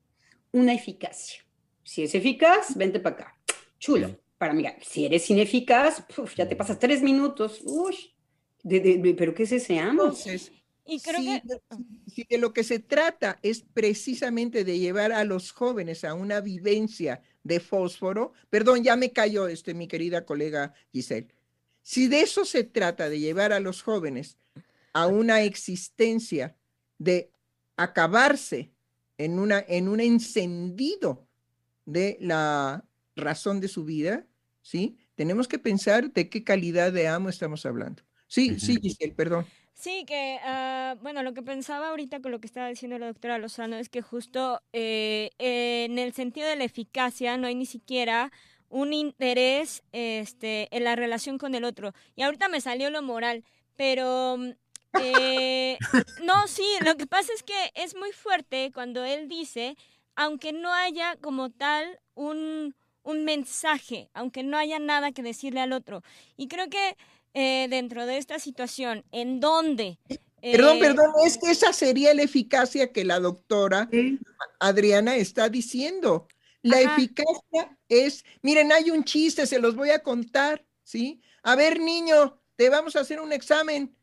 una eficacia. Si es eficaz, vente para acá. Chulo, para mirar. Si eres ineficaz, ya te pasas tres minutos. Uy, ¿pero qué es ese amo? Y creo que... si de lo que se trata es precisamente de llevar a los jóvenes a una vivencia de fósforo, perdón, ya me cayó este, mi querida colega Giselle. Si de eso se trata, de llevar a los jóvenes a una existencia de acabarse en, una, en un encendido de la razón de su vida, ¿sí? Tenemos que pensar de qué calidad de amo estamos hablando. Sí, sí, Giselle, perdón. Sí, que, ah, bueno, lo que pensaba ahorita con lo que estaba diciendo la doctora Lozano es que justo eh, en el sentido de la eficacia no hay ni siquiera un interés este, en la relación con el otro. Y ahorita me salió lo moral, pero mm, eh, *laughs* no, sí, lo que pasa es que es muy fuerte cuando él dice, aunque no haya como tal un, un mensaje, aunque no haya nada que decirle al otro. Y creo que eh, dentro de esta situación, en donde... perdón, eh, perdón, es que esa sería la eficacia que la doctora Adriana está diciendo. La eficacia es, miren, hay un chiste, se los voy a contar, ¿sí? A ver, niño, te vamos a hacer un examen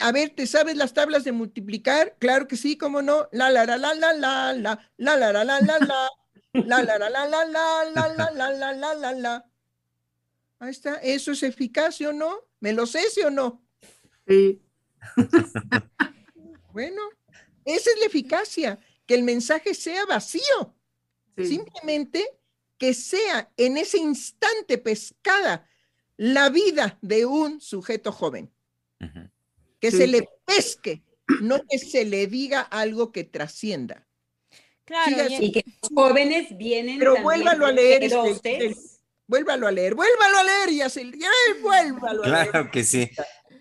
a ver, ¿te sabes las tablas de multiplicar? Claro que sí, ¿cómo no? La la la la la la la la la la la la *laughs* la la la la la la la la la la la la la Ahí está, ¿eso es eficaz o no? ¿Me lo sé, sí o no? Sí. Bueno, esa es la eficacia, que el mensaje sea vacío. Simplemente que sea en ese instante pescada la vida de un sujeto joven que se le pesque, no que se le diga algo que trascienda. Claro, y que los jóvenes vienen. Pero vuélvalo a leer. Este, vuélvalo a leer, vuélvalo a leer, y así, vuélvalo a leer. Claro que sí.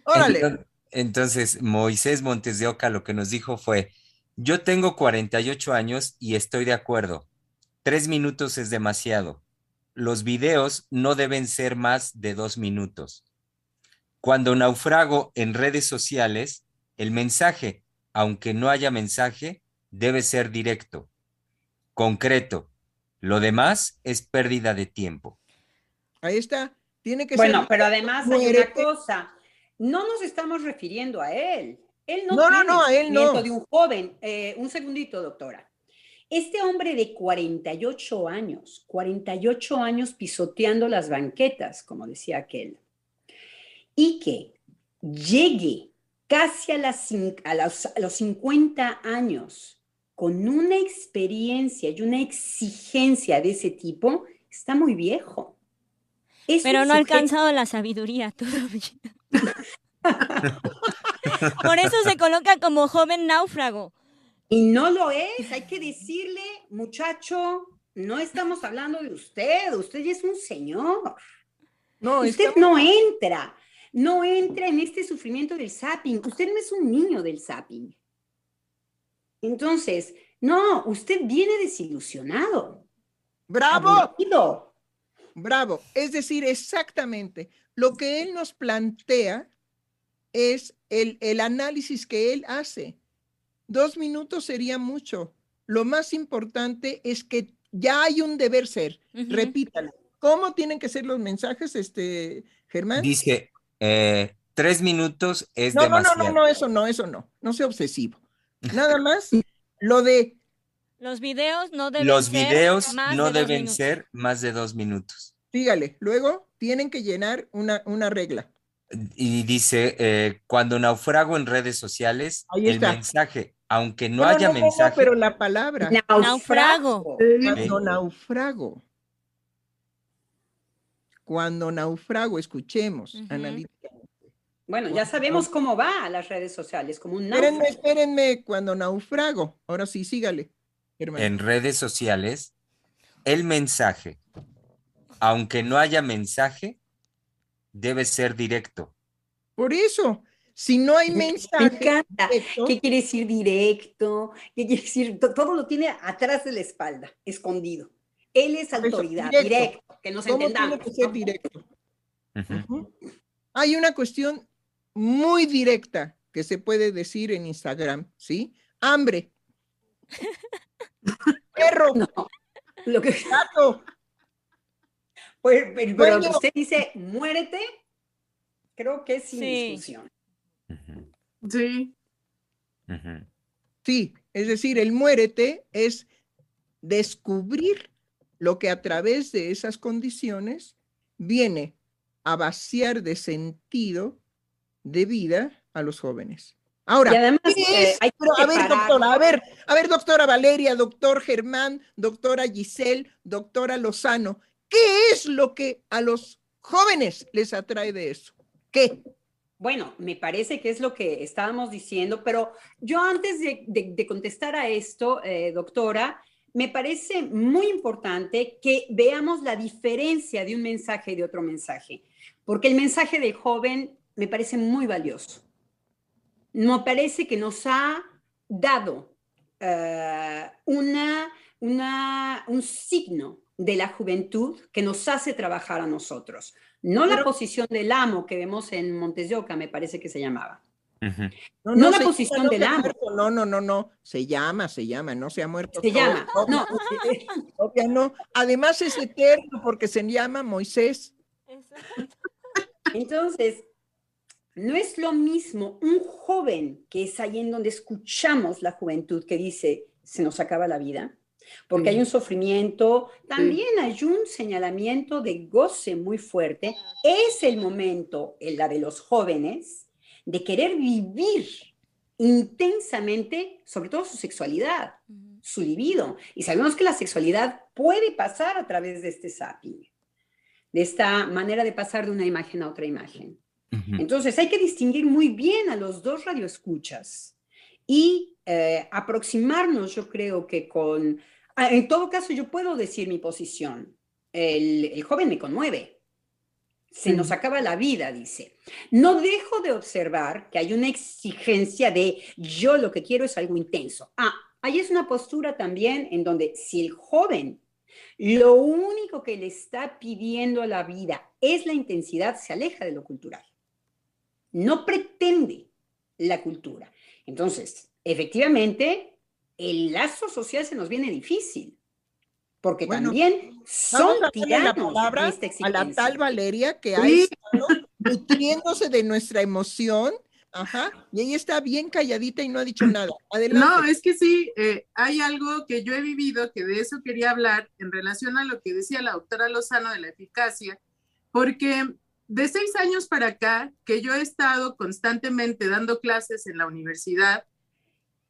Órale. Entonces, Moisés Montes de Oca lo que nos dijo fue: Yo tengo 48 años y estoy de acuerdo. Tres minutos es demasiado. Los videos no deben ser más de dos minutos. Cuando naufrago en redes sociales, el mensaje, aunque no haya mensaje, debe ser directo, concreto. Lo demás es pérdida de tiempo. Ahí está. Tiene que bueno, pero además hay una cosa. No nos estamos refiriendo a él. Él no, no, tiene no, no, a él no. de un joven. Eh, un segundito, doctora. Este hombre de 48 años, 48 años pisoteando las banquetas, como decía aquel, y que llegue casi a, las, a, los, 50 años con una experiencia y una exigencia de ese tipo, está muy viejo. Pero no ha alcanzado la sabiduría todavía. *laughs* Por eso se coloca como joven náufrago. Y no lo es, hay que decirle, muchacho, no estamos hablando de usted, usted ya es un señor. No, usted no entra no entra en este sufrimiento del zapping. Usted no es un niño del zapping. Entonces, no, usted viene desilusionado. Bravo. Bravo. Es decir, exactamente lo que él nos plantea es el, el análisis que él hace. Dos minutos sería mucho. Lo más importante es que ya hay un deber ser. Repítalo. ¿Cómo tienen que ser los mensajes, este, Germán? Dice, eh, tres minutos es demasiado. No, no, no, eso no, eso no. No sea obsesivo. Nada más lo de. Los videos no deben Los videos no deben ser más de dos minutos. Dígale, luego tienen que llenar una, una regla. Y dice, eh, cuando naufrago en redes sociales, Ahí el está. mensaje, aunque no, haya no, no, mensaje, pero la palabra, Naufrago. cuando naufrago. Cuando naufrago, escuchemos, analíticamente. Bueno, ya sabemos cómo va a las redes sociales, como un Espérenme, náufrago. espérenme, cuando naufrago. Ahora sí, sígale, hermano. en redes sociales, el mensaje, aunque no haya mensaje, debe ser directo. Por eso, si no hay Me- mensaje, Me encanta. directo, ¿Qué quiere decir directo? ¿Qué quiere decir? To- Todo lo tiene atrás de la espalda, escondido. Él es eso, autoridad, directo. directo, que nos ¿cómo tiene entendamos. que ser directo? Hay una cuestión muy directa que se puede decir en Instagram, ¿sí? Hambre. *laughs* Perro, No, lo que, *laughs* gato. pues, pero, pero Bueno. usted dice, muérete, creo que es sin Sí. discusión. Sí. Sí, es decir, el muérete es descubrir lo que a través de esas condiciones viene a vaciar de sentido de vida a los jóvenes. Ahora, Y además, ¿qué eh, hay que a ver, doctora, a ver, a ver, doctora Valeria, doctor Germán, doctora Giselle, doctora Lozano, ¿qué es lo que a los jóvenes les atrae de eso? ¿Qué? Bueno, me parece que es lo que estábamos diciendo, pero yo antes de, de- de contestar a esto, eh, doctora, me parece muy importante que veamos la diferencia de un mensaje y de otro mensaje, porque el mensaje del joven me parece muy valioso. Me parece que nos ha dado eh, una, una, un signo de la juventud que nos hace trabajar a nosotros. No la posición del amo que vemos en Montes de Oca, me parece que se llamaba. Ujú. No la se posición llama, no del amo. muerto, No, no, no, no, se llama, se llama, no se ha muerto. Se todo, llama. No, no. Además es eterno porque se llama Moisés. Exacto. entonces, no es lo mismo un joven que es ahí en donde escuchamos la juventud que dice, se nos acaba la vida, porque hay un sufrimiento, también hay un señalamiento de goce muy fuerte. Es el momento, en la de los jóvenes, de querer vivir intensamente, sobre todo su sexualidad. Su libido. Y sabemos que la sexualidad puede pasar a través de este zapping, de esta manera de pasar de una imagen a otra imagen. Entonces hay que distinguir muy bien a los dos radioescuchas y eh, aproximarnos, yo creo que con... ah, En todo caso, yo puedo decir mi posición. El, el joven me conmueve. Se nos acaba la vida, dice. No dejo de observar que hay una exigencia de yo lo que quiero es algo intenso. Ah, ahí es una postura también en donde si el joven lo único que le está pidiendo a la vida es la intensidad, se aleja de lo cultural. No pretende la cultura. Entonces, efectivamente, el lazo social se nos viene difícil, porque Bueno, también son la tiranos palabra de esta a la tal Valeria que ha Sí. estado nutriéndose de nuestra emoción. Ajá, y ella está bien calladita y no ha dicho nada. Adelante. No, es que sí, eh, hay algo que yo he vivido, que de eso quería hablar en relación a lo que decía la doctora Lozano de la eficacia, porque de seis años para acá, que yo he estado constantemente dando clases en la universidad,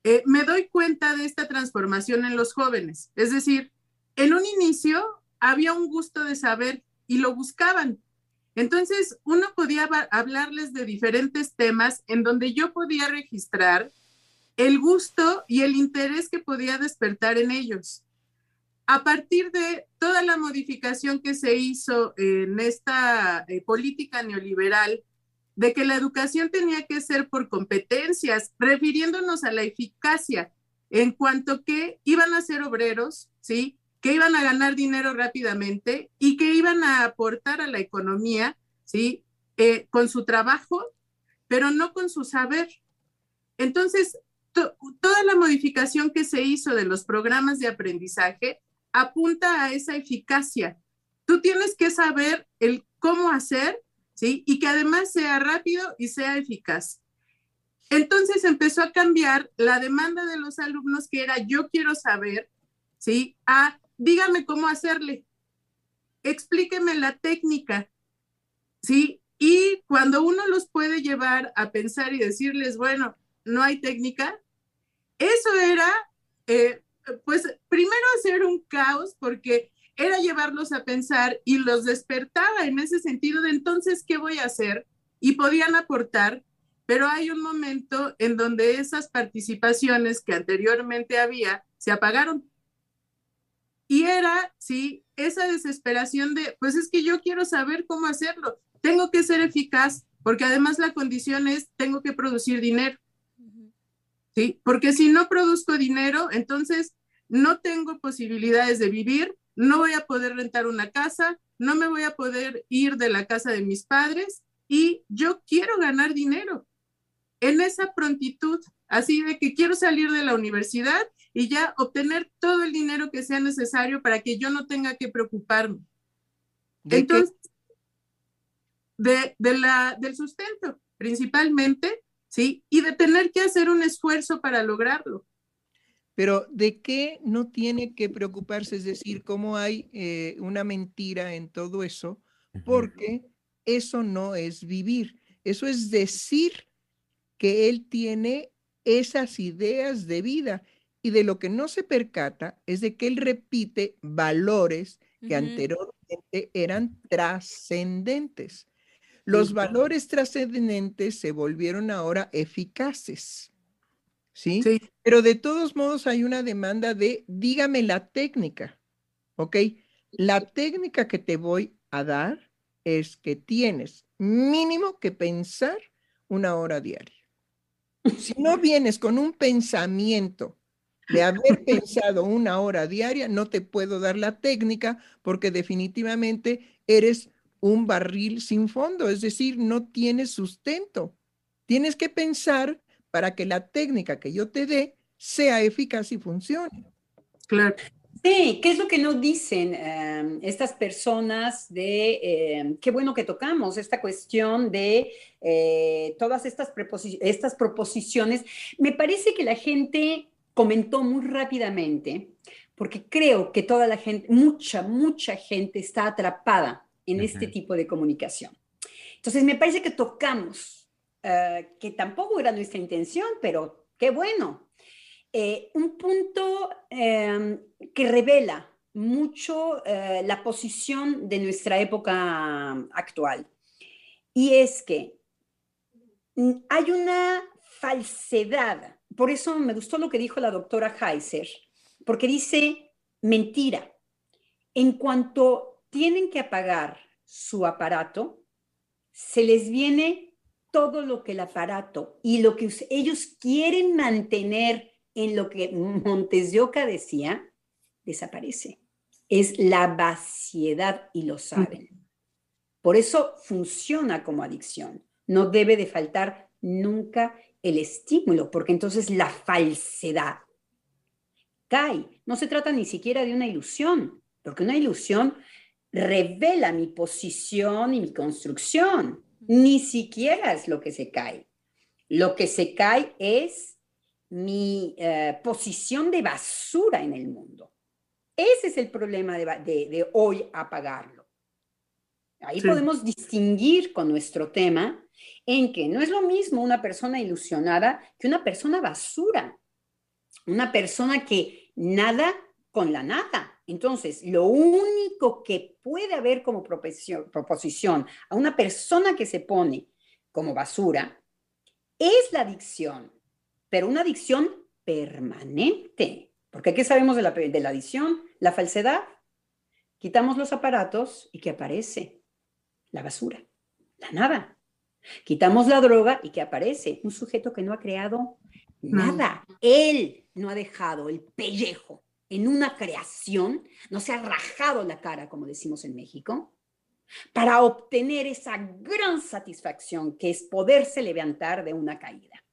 eh, me doy cuenta de esta transformación en los jóvenes. Es decir, en un inicio había un gusto de saber y lo buscaban. Entonces, uno podía hablarles de diferentes temas en donde yo podía registrar el gusto y el interés que podía despertar en ellos. A partir de toda la modificación que se hizo en esta eh, política neoliberal, de que la educación tenía que ser por competencias, refiriéndonos a la eficacia en cuanto que iban a ser obreros, ¿sí? Que iban a ganar dinero rápidamente y que iban a aportar a la economía, ¿sí? Eh, con su trabajo, pero no con su saber. Entonces, to- toda la modificación que se hizo de los programas de aprendizaje apunta a esa eficacia. Tú tienes que saber el cómo hacer, ¿sí? Y que además sea rápido y sea eficaz. Entonces empezó a cambiar la demanda de los alumnos que era yo quiero saber, ¿sí? A dígame cómo hacerle, explíqueme la técnica, ¿sí? Y cuando uno los puede llevar a pensar y decirles, bueno, no hay técnica, eso era, eh, pues primero hacer un caos porque era llevarlos a pensar y los despertaba en ese sentido de entonces, ¿qué voy a hacer? Y podían aportar, pero hay un momento en donde esas participaciones que anteriormente había se apagaron. Y era, sí, esa desesperación de, pues es que yo quiero saber cómo hacerlo, tengo que ser eficaz, porque además la condición es, tengo que producir dinero. ¿Sí? Porque si no produzco dinero, entonces no tengo posibilidades de vivir, no voy a poder rentar una casa, no me voy a poder ir de la casa de mis padres y yo quiero ganar dinero en esa prontitud, así de que quiero salir de la universidad y ya obtener todo el dinero que sea necesario para que yo no tenga que preocuparme. Entonces, de, la, del sustento, principalmente, ¿sí? Y de tener que hacer un esfuerzo para lograrlo. Pero ¿de qué no tiene que preocuparse? Es decir, ¿cómo hay eh, una mentira en todo eso? Porque eso no es vivir. Eso es decir que él tiene esas ideas de vida y de lo que no se percata es de que él repite valores que anteriormente eran trascendentes. Los valores trascendentes se volvieron ahora eficaces. ¿sí? Pero de todos modos hay una demanda de, dígame la técnica, ¿ok? La técnica que te voy a dar es que tienes mínimo que pensar una hora diaria. Si no *laughs* vienes con un pensamiento de haber pensado una hora diaria, no te puedo dar la técnica porque definitivamente eres un barril sin fondo, es decir, no tienes sustento. Tienes que pensar para que la técnica que yo te dé sea eficaz y funcione. Claro. Sí, ¿qué es lo que nos dicen em, estas personas de, em, qué bueno que tocamos esta cuestión de eh, todas estas proposiciones? Me parece que la gente comentó muy rápidamente, porque creo que toda la gente, mucha, mucha gente está atrapada en este tipo de comunicación. Entonces, me parece que tocamos eh, que tampoco era nuestra intención, pero qué bueno. Eh, un punto em, que revela mucho eh, la posición de nuestra época actual. Y es que hay una falsedad. Por eso me gustó lo que dijo la doctora Heiser, porque dice mentira. En cuanto tienen que apagar su aparato, se les viene todo lo que el aparato y lo que ellos quieren mantener en lo que Montes de Oca decía, desaparece. Es la vaciedad y lo saben. Por eso funciona como adicción. No debe de faltar nunca el estímulo, porque entonces la falsedad cae. No se trata ni siquiera de una ilusión, porque una ilusión revela mi posición y mi construcción ni siquiera es lo que se cae. Lo que se cae es mi eh, posición de basura en el mundo. Ese es el problema de, hoy apagarlo. Ahí podemos distinguir con nuestro tema en que no es lo mismo una persona ilusionada que una persona basura, una persona que nada con la nada. Entonces, lo único que puede haber como proposición a una persona que se pone como basura es la adicción, pero una adicción permanente. Porque ¿qué sabemos de la, de la adicción? La falsedad. Quitamos los aparatos y ¿qué aparece? La basura, la nada. Quitamos la droga y ¿qué aparece? Un sujeto que no ha creado nada. Él no ha dejado el pellejo en una creación, no se ha rajado la cara, como decimos en México, para obtener esa gran satisfacción que es poderse levantar de una caída,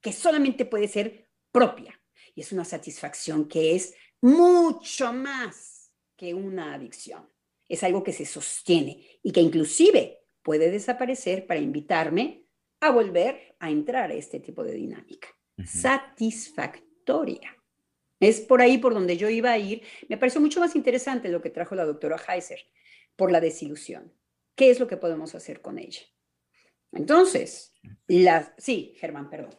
que solamente puede ser propia. Y es una satisfacción que es mucho más que una adicción. Es algo que se sostiene y que inclusive puede desaparecer para invitarme a volver a entrar a este tipo de dinámica. Satisfactoria. Es por ahí por donde yo iba a ir. Me pareció mucho más interesante lo que trajo la doctora Heiser por la desilusión. ¿Qué es lo que podemos hacer con ella? Entonces, la, sí, Germán, perdón.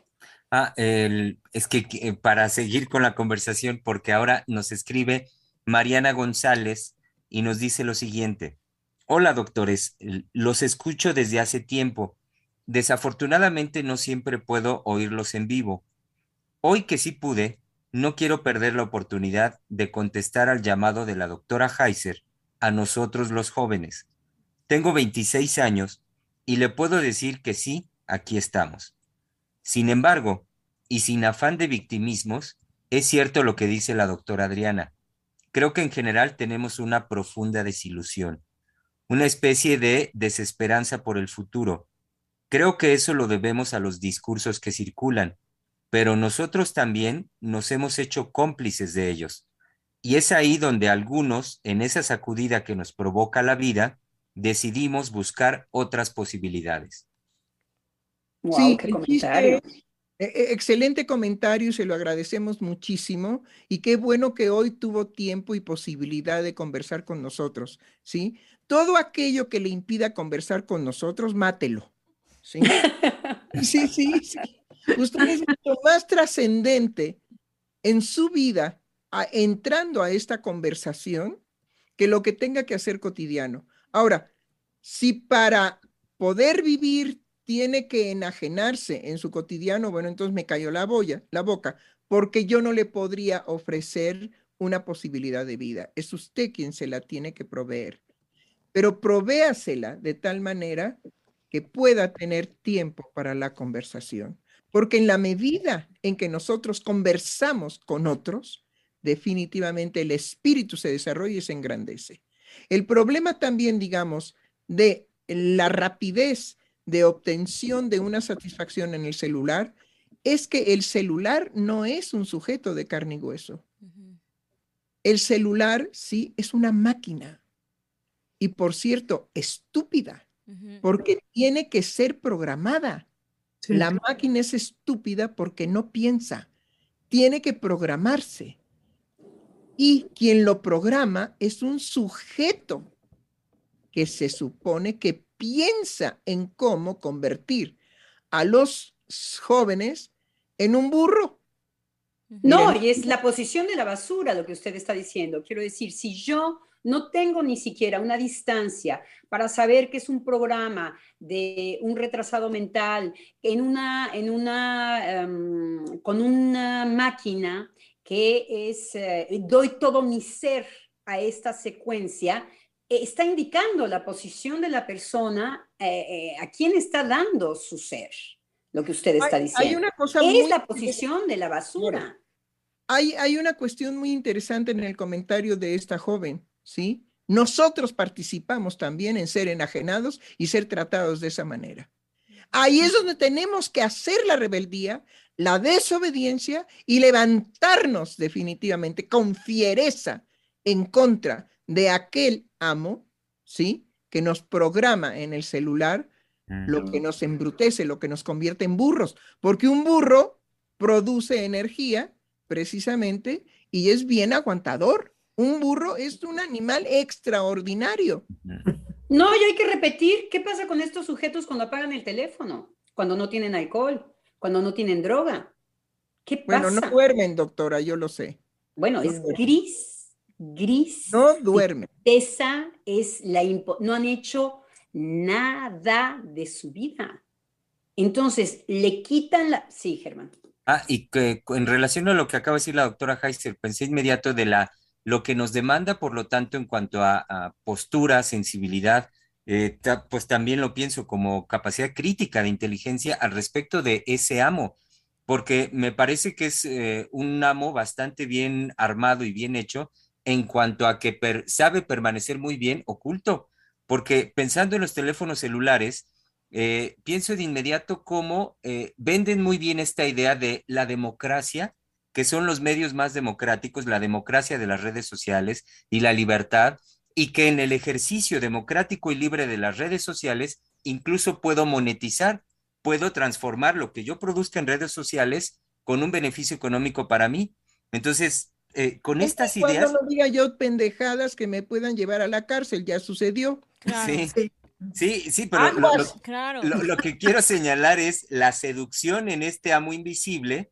Ah, es que para seguir con la conversación, porque ahora nos escribe Mariana González y nos dice lo siguiente. Hola, doctores, los escucho desde hace tiempo. Desafortunadamente no siempre puedo oírlos en vivo. Hoy que sí pude, no quiero perder la oportunidad de contestar al llamado de la doctora Heiser a nosotros los jóvenes. Tengo 26 años y le puedo decir que sí, aquí estamos. Sin embargo, y sin afán de victimismos, es cierto lo que dice la doctora Adriana. Creo que en general tenemos una profunda desilusión, una especie de desesperanza por el futuro. Creo que eso lo debemos a los discursos que circulan, pero nosotros también nos hemos hecho cómplices de ellos. Y es ahí donde algunos, en esa sacudida que nos provoca la vida, decidimos buscar otras posibilidades sí, qué comentario. E, e, excelente comentario, se lo agradecemos muchísimo y qué bueno que hoy tuvo tiempo y posibilidad de conversar con nosotros, ¿sí? Todo aquello que le impida conversar con nosotros, mátelo, ¿sí? *laughs* Sí, sí, sí. Usted es mucho más trascendente en su vida entrando a esta conversación que lo que tenga que hacer cotidiano. Ahora, si para poder vivir tiene que enajenarse en su cotidiano, bueno, entonces me cayó la, boya, la boca, porque yo no le podría ofrecer una posibilidad de vida. Es usted quien se la tiene que proveer. Pero provéasela de tal manera que pueda tener tiempo para la conversación. Porque en la medida en que nosotros conversamos con otros, definitivamente el espíritu se desarrolla y se engrandece. El problema también, digamos, de la rapidez de obtención de una satisfacción en el celular es que el celular no es un sujeto de carne y hueso. El celular sí es una máquina. Y por cierto, estúpida, porque tiene que ser programada. La máquina es estúpida porque no piensa. Tiene que programarse. Y quien lo programa es un sujeto que se supone que piensa en cómo convertir a los jóvenes en un burro. No, y es la posición de la basura lo que usted está diciendo. Quiero decir, si yo no tengo ni siquiera una distancia para saber que es un programa de un retrasado mental en una, en una, em, con una máquina que es, eh, doy todo mi ser a esta secuencia, está indicando la posición de la persona eh, eh, a quien está dando su ser, lo que usted está diciendo. Hay una cosa es la posición de la basura. Hay, hay una cuestión muy interesante en el comentario de esta joven, ¿sí? Nosotros participamos también en ser enajenados y ser tratados de esa manera. Ahí es donde tenemos que hacer la rebeldía, la desobediencia y levantarnos definitivamente con fiereza en contra de aquel amo, ¿sí? Que nos programa en el celular, lo que nos embrutece, lo que nos convierte en burros, porque un burro produce energía precisamente y es bien aguantador. Un burro es un animal extraordinario. No, y hay que repetir, ¿qué pasa con estos sujetos cuando apagan el teléfono? Cuando no tienen alcohol, cuando no tienen droga. ¿Qué pasa? Bueno, no duermen, doctora, yo lo sé. Bueno, es gris gris. No duerme. Esa es la no han hecho nada de su vida. Entonces, le quitan la... Sí, Germán. Ah, y que en relación a lo que acaba de decir la doctora Heister, pensé inmediato de la, lo que nos demanda, por lo tanto, en cuanto a, postura, sensibilidad, eh, pues también lo pienso como capacidad crítica de inteligencia al respecto de ese amo, porque me parece que es eh, un amo bastante bien armado y bien hecho, en cuanto a que sabe permanecer muy bien oculto, porque pensando en los teléfonos celulares, eh, pienso de inmediato cómo eh, venden muy bien esta idea de la democracia, que son los medios más democráticos, la democracia de las redes sociales y la libertad, y que en el ejercicio democrático y libre de las redes sociales incluso puedo monetizar, puedo transformar lo que yo produzca en redes sociales con un beneficio económico para mí. Entonces, eh, con estas ideas. no diga yo pendejadas que me puedan llevar a la cárcel, ya sucedió. Sí. Sí, sí, pero lo, que quiero señalar es la seducción en este amo invisible,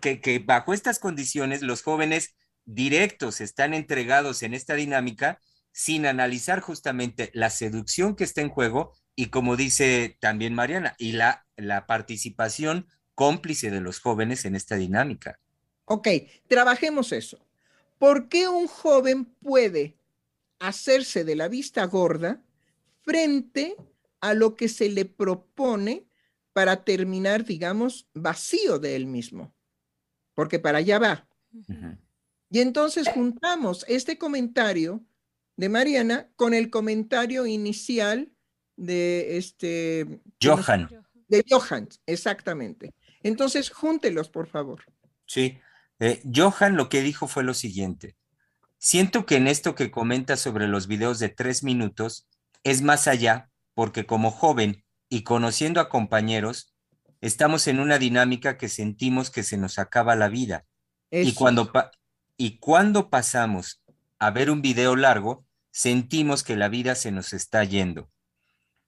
que, bajo estas condiciones los jóvenes directos están entregados en esta dinámica sin analizar justamente la seducción que está en juego y como dice también Mariana, y la, la participación cómplice de los jóvenes en esta dinámica. Ok, trabajemos eso. ¿Por qué un joven puede hacerse de la vista gorda frente a lo que se le propone para terminar, digamos, vacío de él mismo? Porque para allá va. Y entonces juntamos este comentario de Mariana con el comentario inicial de este... Johan. De Johan, exactamente. Entonces, júntelos, por favor. Sí. Eh, Johan lo que dijo fue lo siguiente. Siento que en esto que comenta sobre los videos de tres minutos es más allá, porque como joven y conociendo a compañeros, estamos en una dinámica que sentimos que se nos acaba la vida. Y cuando, y cuando pasamos a ver un video largo, sentimos que la vida se nos está yendo.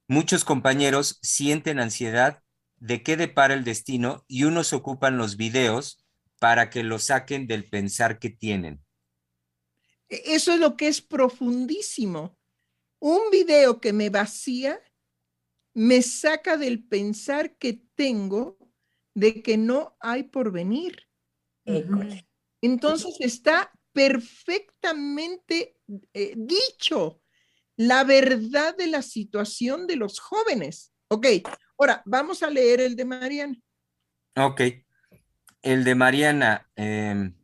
Muchos compañeros sienten ansiedad de qué depara el destino y unos ocupan los videos para que lo saquen del pensar que tienen. E-, eso es lo que es profundísimo. Un video que me vacía me saca del pensar que tengo de que no hay porvenir. Entonces está perfectamente eh, dicho la verdad de la situación de los jóvenes. Ok, ahora vamos a leer el de Mariana. Ok, el de Mariana em,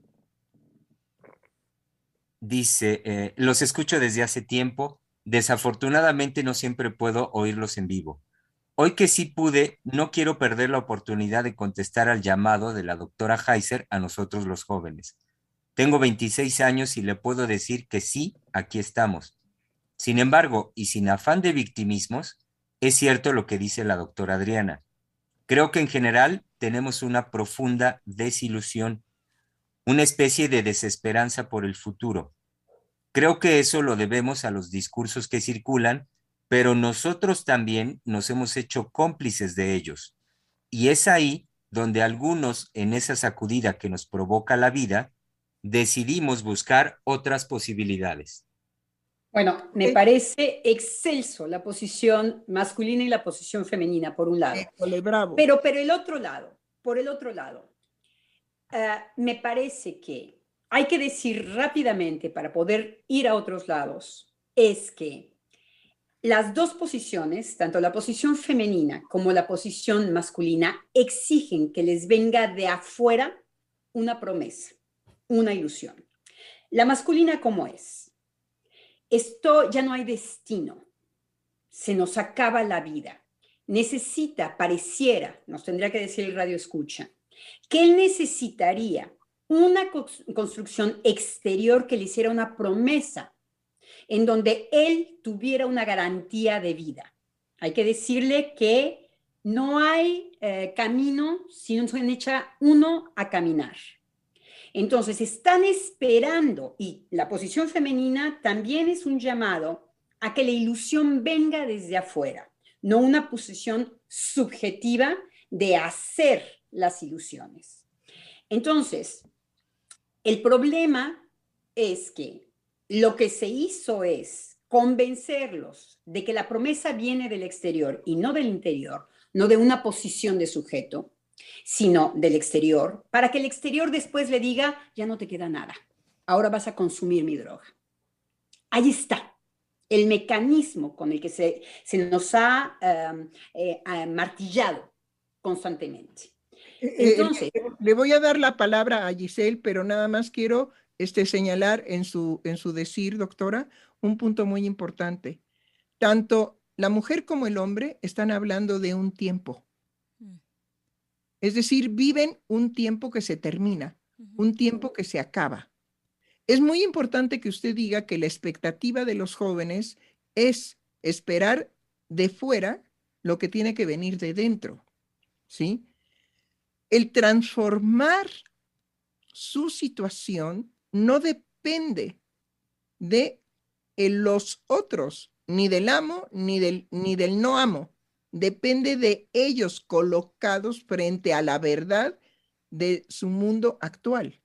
dice, eh, los escucho desde hace tiempo, desafortunadamente no siempre puedo oírlos en vivo. Hoy que sí pude, no quiero perder la oportunidad de contestar al llamado de la doctora Heiser a nosotros los jóvenes. Tengo 26 años y le puedo decir que sí, aquí estamos. Sin embargo, y sin afán de victimismos, es cierto lo que dice la doctora Adriana. Creo que en general tenemos una profunda desilusión, una especie de desesperanza por el futuro. Creo que eso lo debemos a los discursos que circulan, pero nosotros también nos hemos hecho cómplices de ellos. Y es ahí donde algunos, en esa sacudida que nos provoca la vida, decidimos buscar otras posibilidades. Bueno, me parece excelso la posición masculina y la posición femenina, por un lado. Pero, pero el otro lado, por el otro lado, eh, me parece que hay que decir rápidamente para poder ir a otros lados, es que las dos posiciones, tanto la posición femenina como la posición masculina, exigen que les venga de afuera una promesa una ilusión. La masculina, ¿cómo es? Esto ya no hay destino, se nos acaba la vida. Necesita, pareciera, nos tendría que decir el radio escucha, que él necesitaría una construcción exterior que le hiciera una promesa en donde él tuviera una garantía de vida. Hay que decirle que no hay eh, camino si no se echa uno a caminar. Entonces, están esperando, y la posición femenina también es un llamado a que la ilusión venga desde afuera, no una posición subjetiva de hacer las ilusiones. Entonces, el problema es que lo que se hizo es convencerlos de que la promesa viene del exterior y no del interior, no de una posición de sujeto, sino del exterior, para que el exterior después le diga, ya no te queda nada, ahora vas a consumir mi droga. Ahí está el mecanismo con el que se, nos ha em, eh, martillado constantemente. Eh, eh, Entonces, le voy a dar la palabra a Giselle, pero nada más quiero este, señalar en su, en su decir, doctora, un punto muy importante. Tanto la mujer como el hombre están hablando de un tiempo. Es decir, viven un tiempo que se termina, un tiempo que se acaba. Es muy importante que usted diga que la expectativa de los jóvenes es esperar de fuera lo que tiene que venir de dentro. ¿Sí? El transformar su situación no depende de los otros, ni del amo, ni del, ni del no amo. Depende de ellos colocados frente a la verdad de su mundo actual.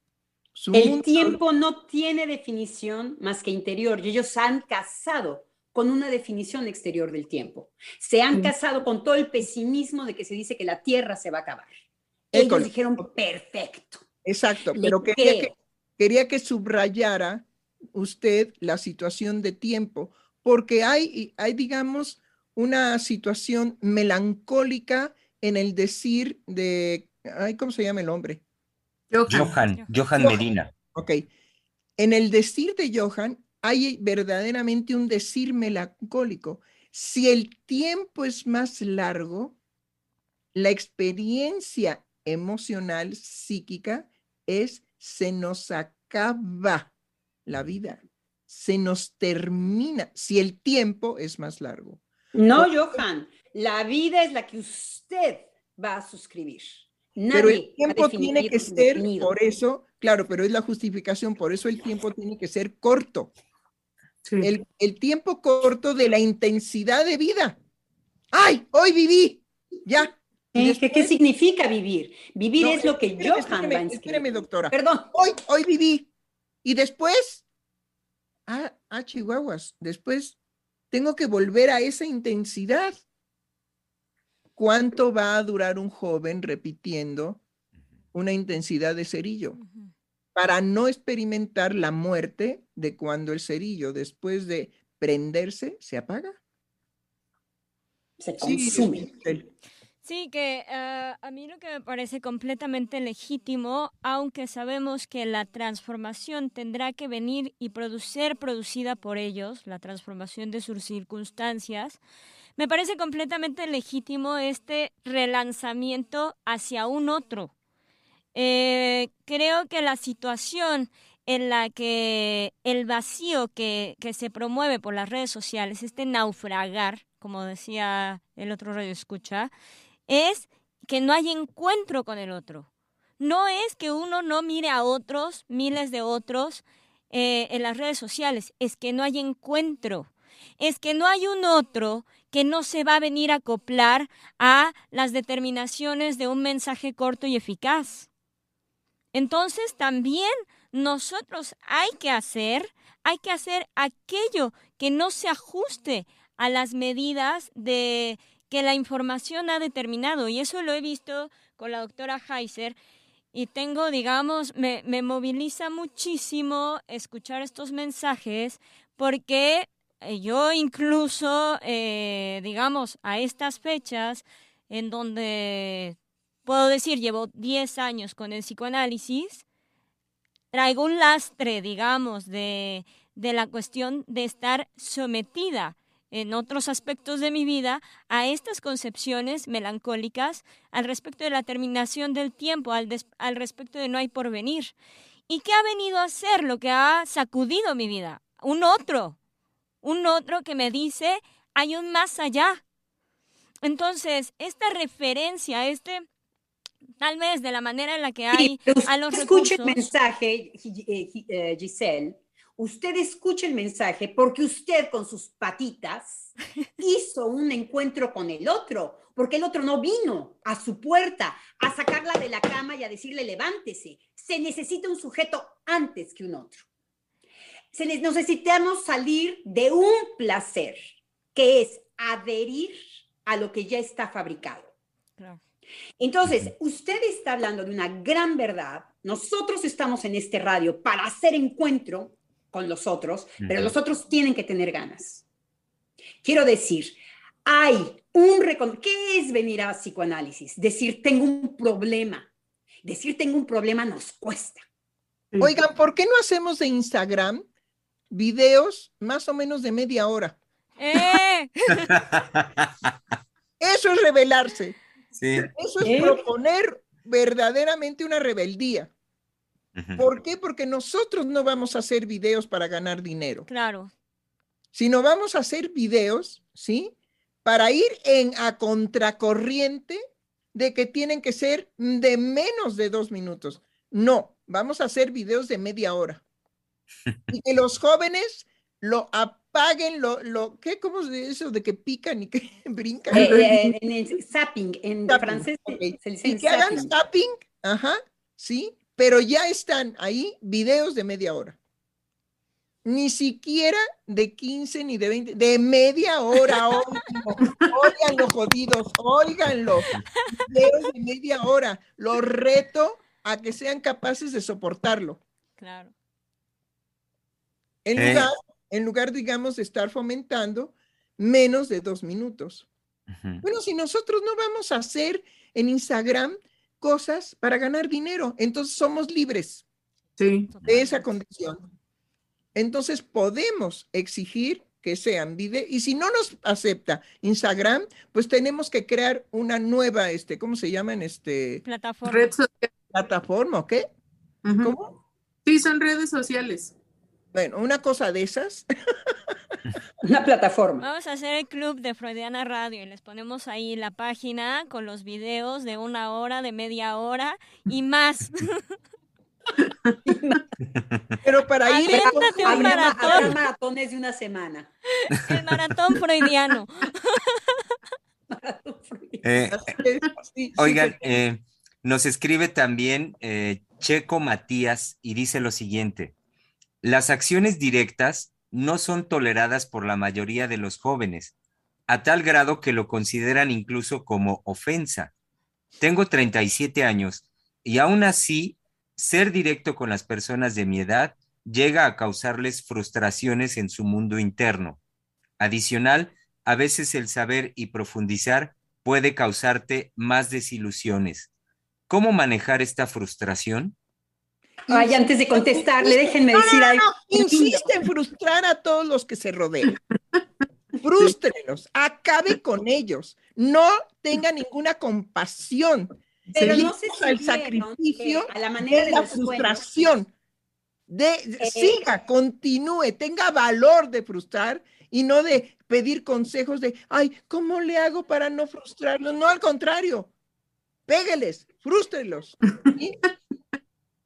el tiempo no tiene definición más que interior y ellos han casado con una definición exterior del tiempo. Se han casado con todo el pesimismo de que se dice que la Tierra se va a acabar. Ellos dijeron, perfecto. Exacto, pero quería que, quería que subrayara usted la situación de tiempo, porque hay, hay, digamos, una situación melancólica en el decir de, ay, ¿cómo se llama el hombre? Johan, Johan, Medina. Ok. En el decir de Johan hay verdaderamente un decir melancólico. Si el tiempo es más largo, la experiencia emocional, psíquica, es se nos acaba la vida, se nos termina si el tiempo es más largo. No, Johan, la vida es la que usted va a suscribir. pero el tiempo tiene que ser, por eso, claro, pero es la justificación, por eso el tiempo tiene que ser corto. El, el, tiempo corto de la intensidad de vida. ¡Ay! Hoy viví. Ya, ¿Qué, significa vivir? Vivir es lo que yo espéreme, espéreme, doctora. Perdón. Hoy, hoy viví. Y después, ah, ah, chihuahuas, después tengo que volver a esa intensidad. ¿Cuánto va a durar un joven repitiendo una intensidad de cerillo? Para no experimentar la muerte de cuando el cerillo, después de prenderse, se apaga. Se consume. Sí, que ah, a mí lo que me parece completamente legítimo, aunque sabemos que la transformación tendrá que venir y ser producida por ellos, la transformación de sus circunstancias, me parece completamente legítimo este relanzamiento hacia un otro. Eh, creo que la situación en la que el vacío que, que se promueve por las redes sociales, este naufragar, como decía el otro radio escucha, es que no hay encuentro con el otro. No es que uno no mire a otros, miles de otros, eh, en las redes sociales, es que no hay encuentro. Es que no hay un otro que no se va a venir a acoplar a las determinaciones de un mensaje corto y eficaz. Entonces también nosotros hay que hacer, hay que hacer aquello que no se ajuste a las medidas de que la información ha determinado. Y eso lo he visto con la doctora Heiser. Y tengo, digamos, me, me moviliza muchísimo escuchar estos mensajes porque eh, yo incluso, eh, digamos, a estas fechas en donde puedo decir, llevo 10 años con el psicoanálisis, traigo un lastre, digamos, de, de la cuestión de estar sometida en otros aspectos de mi vida a estas concepciones melancólicas al respecto de la terminación del tiempo, al, al respecto de no hay porvenir. ¿Y qué ha venido a ser lo que ha sacudido mi vida? Un otro, un otro que me dice, hay un más allá. Entonces, esta referencia, este, tal vez de la manera en la que hay a los Escuche el mensaje, eh, eh, Giselle, usted escuche el mensaje porque usted con sus patitas *laughs* hizo un encuentro con el otro, porque el otro no vino a su puerta a sacarla de la cama y a decirle levántese. Se necesita un sujeto antes que un otro. Se necesitamos salir de un placer, que es adherir a lo que ya está fabricado. Entonces, usted está hablando de una gran verdad. Nosotros estamos en este radio para hacer encuentro con los otros, pero los otros tienen que tener ganas. Quiero decir, hay un... ¿Qué es venir a psicoanálisis? Decir, tengo un problema. Decir, tengo un problema nos cuesta. Oigan, ¿por qué no hacemos de Instagram videos más o menos de media hora? ¡Eh! *laughs* Eso es rebelarse. Eso es proponer verdaderamente una rebeldía. ¿Por qué? Porque nosotros no vamos a hacer videos para ganar dinero. Claro. Sino vamos a hacer videos, ¿sí? Para ir en a contracorriente de que tienen que ser de menos de dos minutos. No, vamos a hacer videos de media hora. *laughs* Y que los jóvenes lo apaguen lo, lo ¿qué? ¿Cómo es eso de que pican y que *laughs* brincan? Eh, eh, en el zapping, en Zapping, francés ok. se Y que hagan zapping. zapping, ajá, sí, pero ya están ahí videos de media hora. Ni siquiera de 15 ni de 20, de media hora, *laughs* óiganlo, óiganlo, jodidos, óiganlo. Videos de media hora. Los reto a que sean capaces de soportarlo. Claro. En Eh. lugar, en lugar, digamos, de estar fomentando menos de dos minutos. Ujú. Bueno, si nosotros no vamos a hacer en Instagram cosas para ganar dinero, entonces somos libres Sí. de esa condición. Entonces podemos exigir que sean videos, y si no nos acepta Instagram, pues tenemos que crear una nueva, este, ¿cómo se llaman? Este, Plataforma. Red social. plataforma, ¿o qué? ¿Cómo? Sí, son redes sociales. Bueno, una cosa de esas. *laughs* Una plataforma. Vamos a hacer el club de Freudiana Radio y les ponemos ahí la página con los videos de una hora, de media hora y más. *laughs* Pero para ir Aviéntate un maratón. habrá maratones de una semana. *laughs* El maratón freudiano. Eh, sí, Oigan, sí. eh, nos escribe también eh, Checo Matías y dice lo siguiente, las acciones directas no son toleradas por la mayoría de los jóvenes, a tal grado que lo consideran incluso como ofensa. Tengo 37 años y aún así, ser directo con las personas de mi edad llega a causarles frustraciones en su mundo interno. Adicional, a veces el saber y profundizar puede causarte más desilusiones. ¿Cómo manejar esta frustración? Ay, antes de contestarle, déjenme decir algo. Insiste en frustrar a todos los que se rodean. *laughs* Frústrelos, acabe con ellos, no tenga ninguna compasión. Pero no si al sacrificio a la manera de la frustración. De, siga, continúe, tenga valor de frustrar y no de pedir consejos de, ay, ¿cómo le hago para no frustrarlos? No, al contrario, pégueles, frústrelos. ¿sí? *laughs*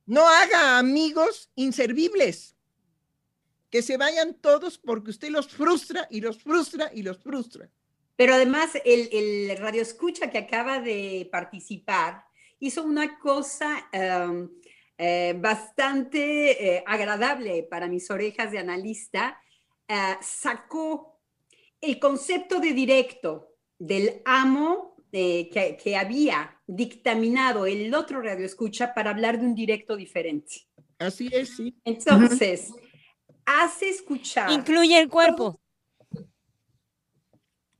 No haga amigos inservibles. Que se vayan todos porque usted los frustra y los frustra y los frustra. Pero además, el, el radio escucha que acaba de participar hizo una cosa um, eh, bastante eh, agradable para mis orejas de analista. Eh, sacó el concepto de directo del amo eh, que, que había dictaminado el otro radio escucha para hablar de un directo diferente. Así es, sí. Entonces, hace escuchar. Incluye el cuerpo.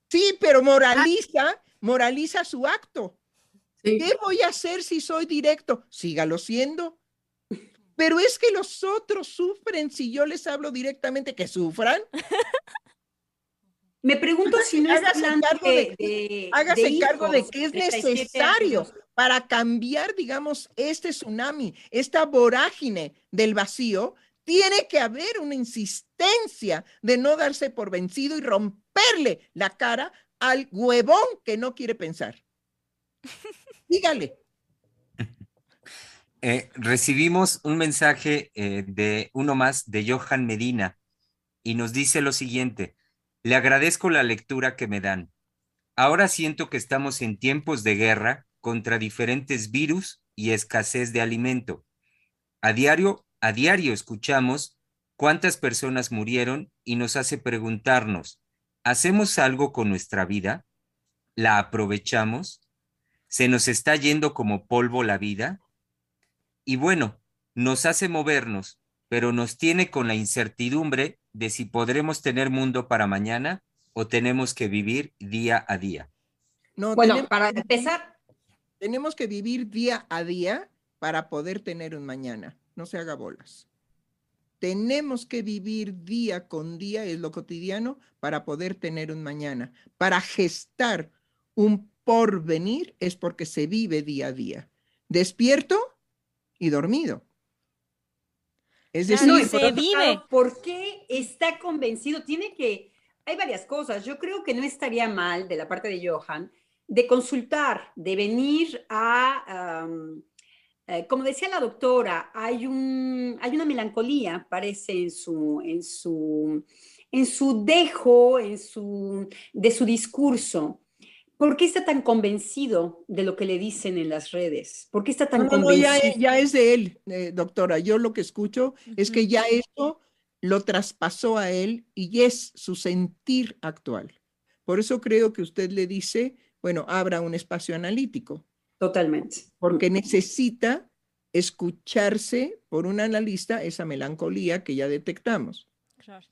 Sí, pero moraliza, moraliza su acto. Sí. ¿Qué voy a hacer si soy directo? Sígalo siendo. Pero es que los otros sufren si yo les hablo directamente, que sufran. *laughs* Me pregunto si no Hágase hablando cargo de, de- de- Hágase de cargo de que es 37 necesario años. para cambiar, digamos, este tsunami, esta vorágine del vacío. Tiene que haber una insistencia de no darse por vencido y romperle la cara al huevón que no quiere pensar. Dígale. *laughs* Eh, recibimos un mensaje eh, de uno más de Johan Medina y nos dice lo siguiente, le agradezco la lectura que me dan. Ahora siento que estamos en tiempos de guerra contra diferentes virus y escasez de alimento. A diario, a diario escuchamos cuántas personas murieron y nos hace preguntarnos, ¿hacemos algo con nuestra vida? ¿La aprovechamos? ¿Se nos está yendo como polvo la vida? Y bueno, nos hace movernos, pero nos tiene con la incertidumbre de si podremos tener mundo para mañana o tenemos que vivir día a día. No, Bueno, tenemos, para empezar, tenemos que vivir día a día para poder tener un mañana. No se haga bolas. Tenemos que vivir día con día, es lo cotidiano, para poder tener un mañana. Para gestar un porvenir es porque se vive día a día. Despierto y dormido. Es decir, No, se por otro vive. lado, ¿Por qué está convencido? Tiene que, hay varias cosas. Yo creo que no estaría mal de la parte de Johan de consultar, de venir a, eh, como decía la doctora, hay, un, hay una melancolía, parece, en su, en su, en su dejo, en su, de su discurso, ¿por qué está tan convencido de lo que le dicen en las redes? ¿Por qué está tan convencido? ya, es de él, eh, doctora. Yo lo que escucho es que ya eso lo traspasó a él y es su sentir actual. Por eso creo que usted le dice, bueno, abra un espacio analítico. Totalmente. Porque necesita escucharse por un analista esa melancolía que ya detectamos.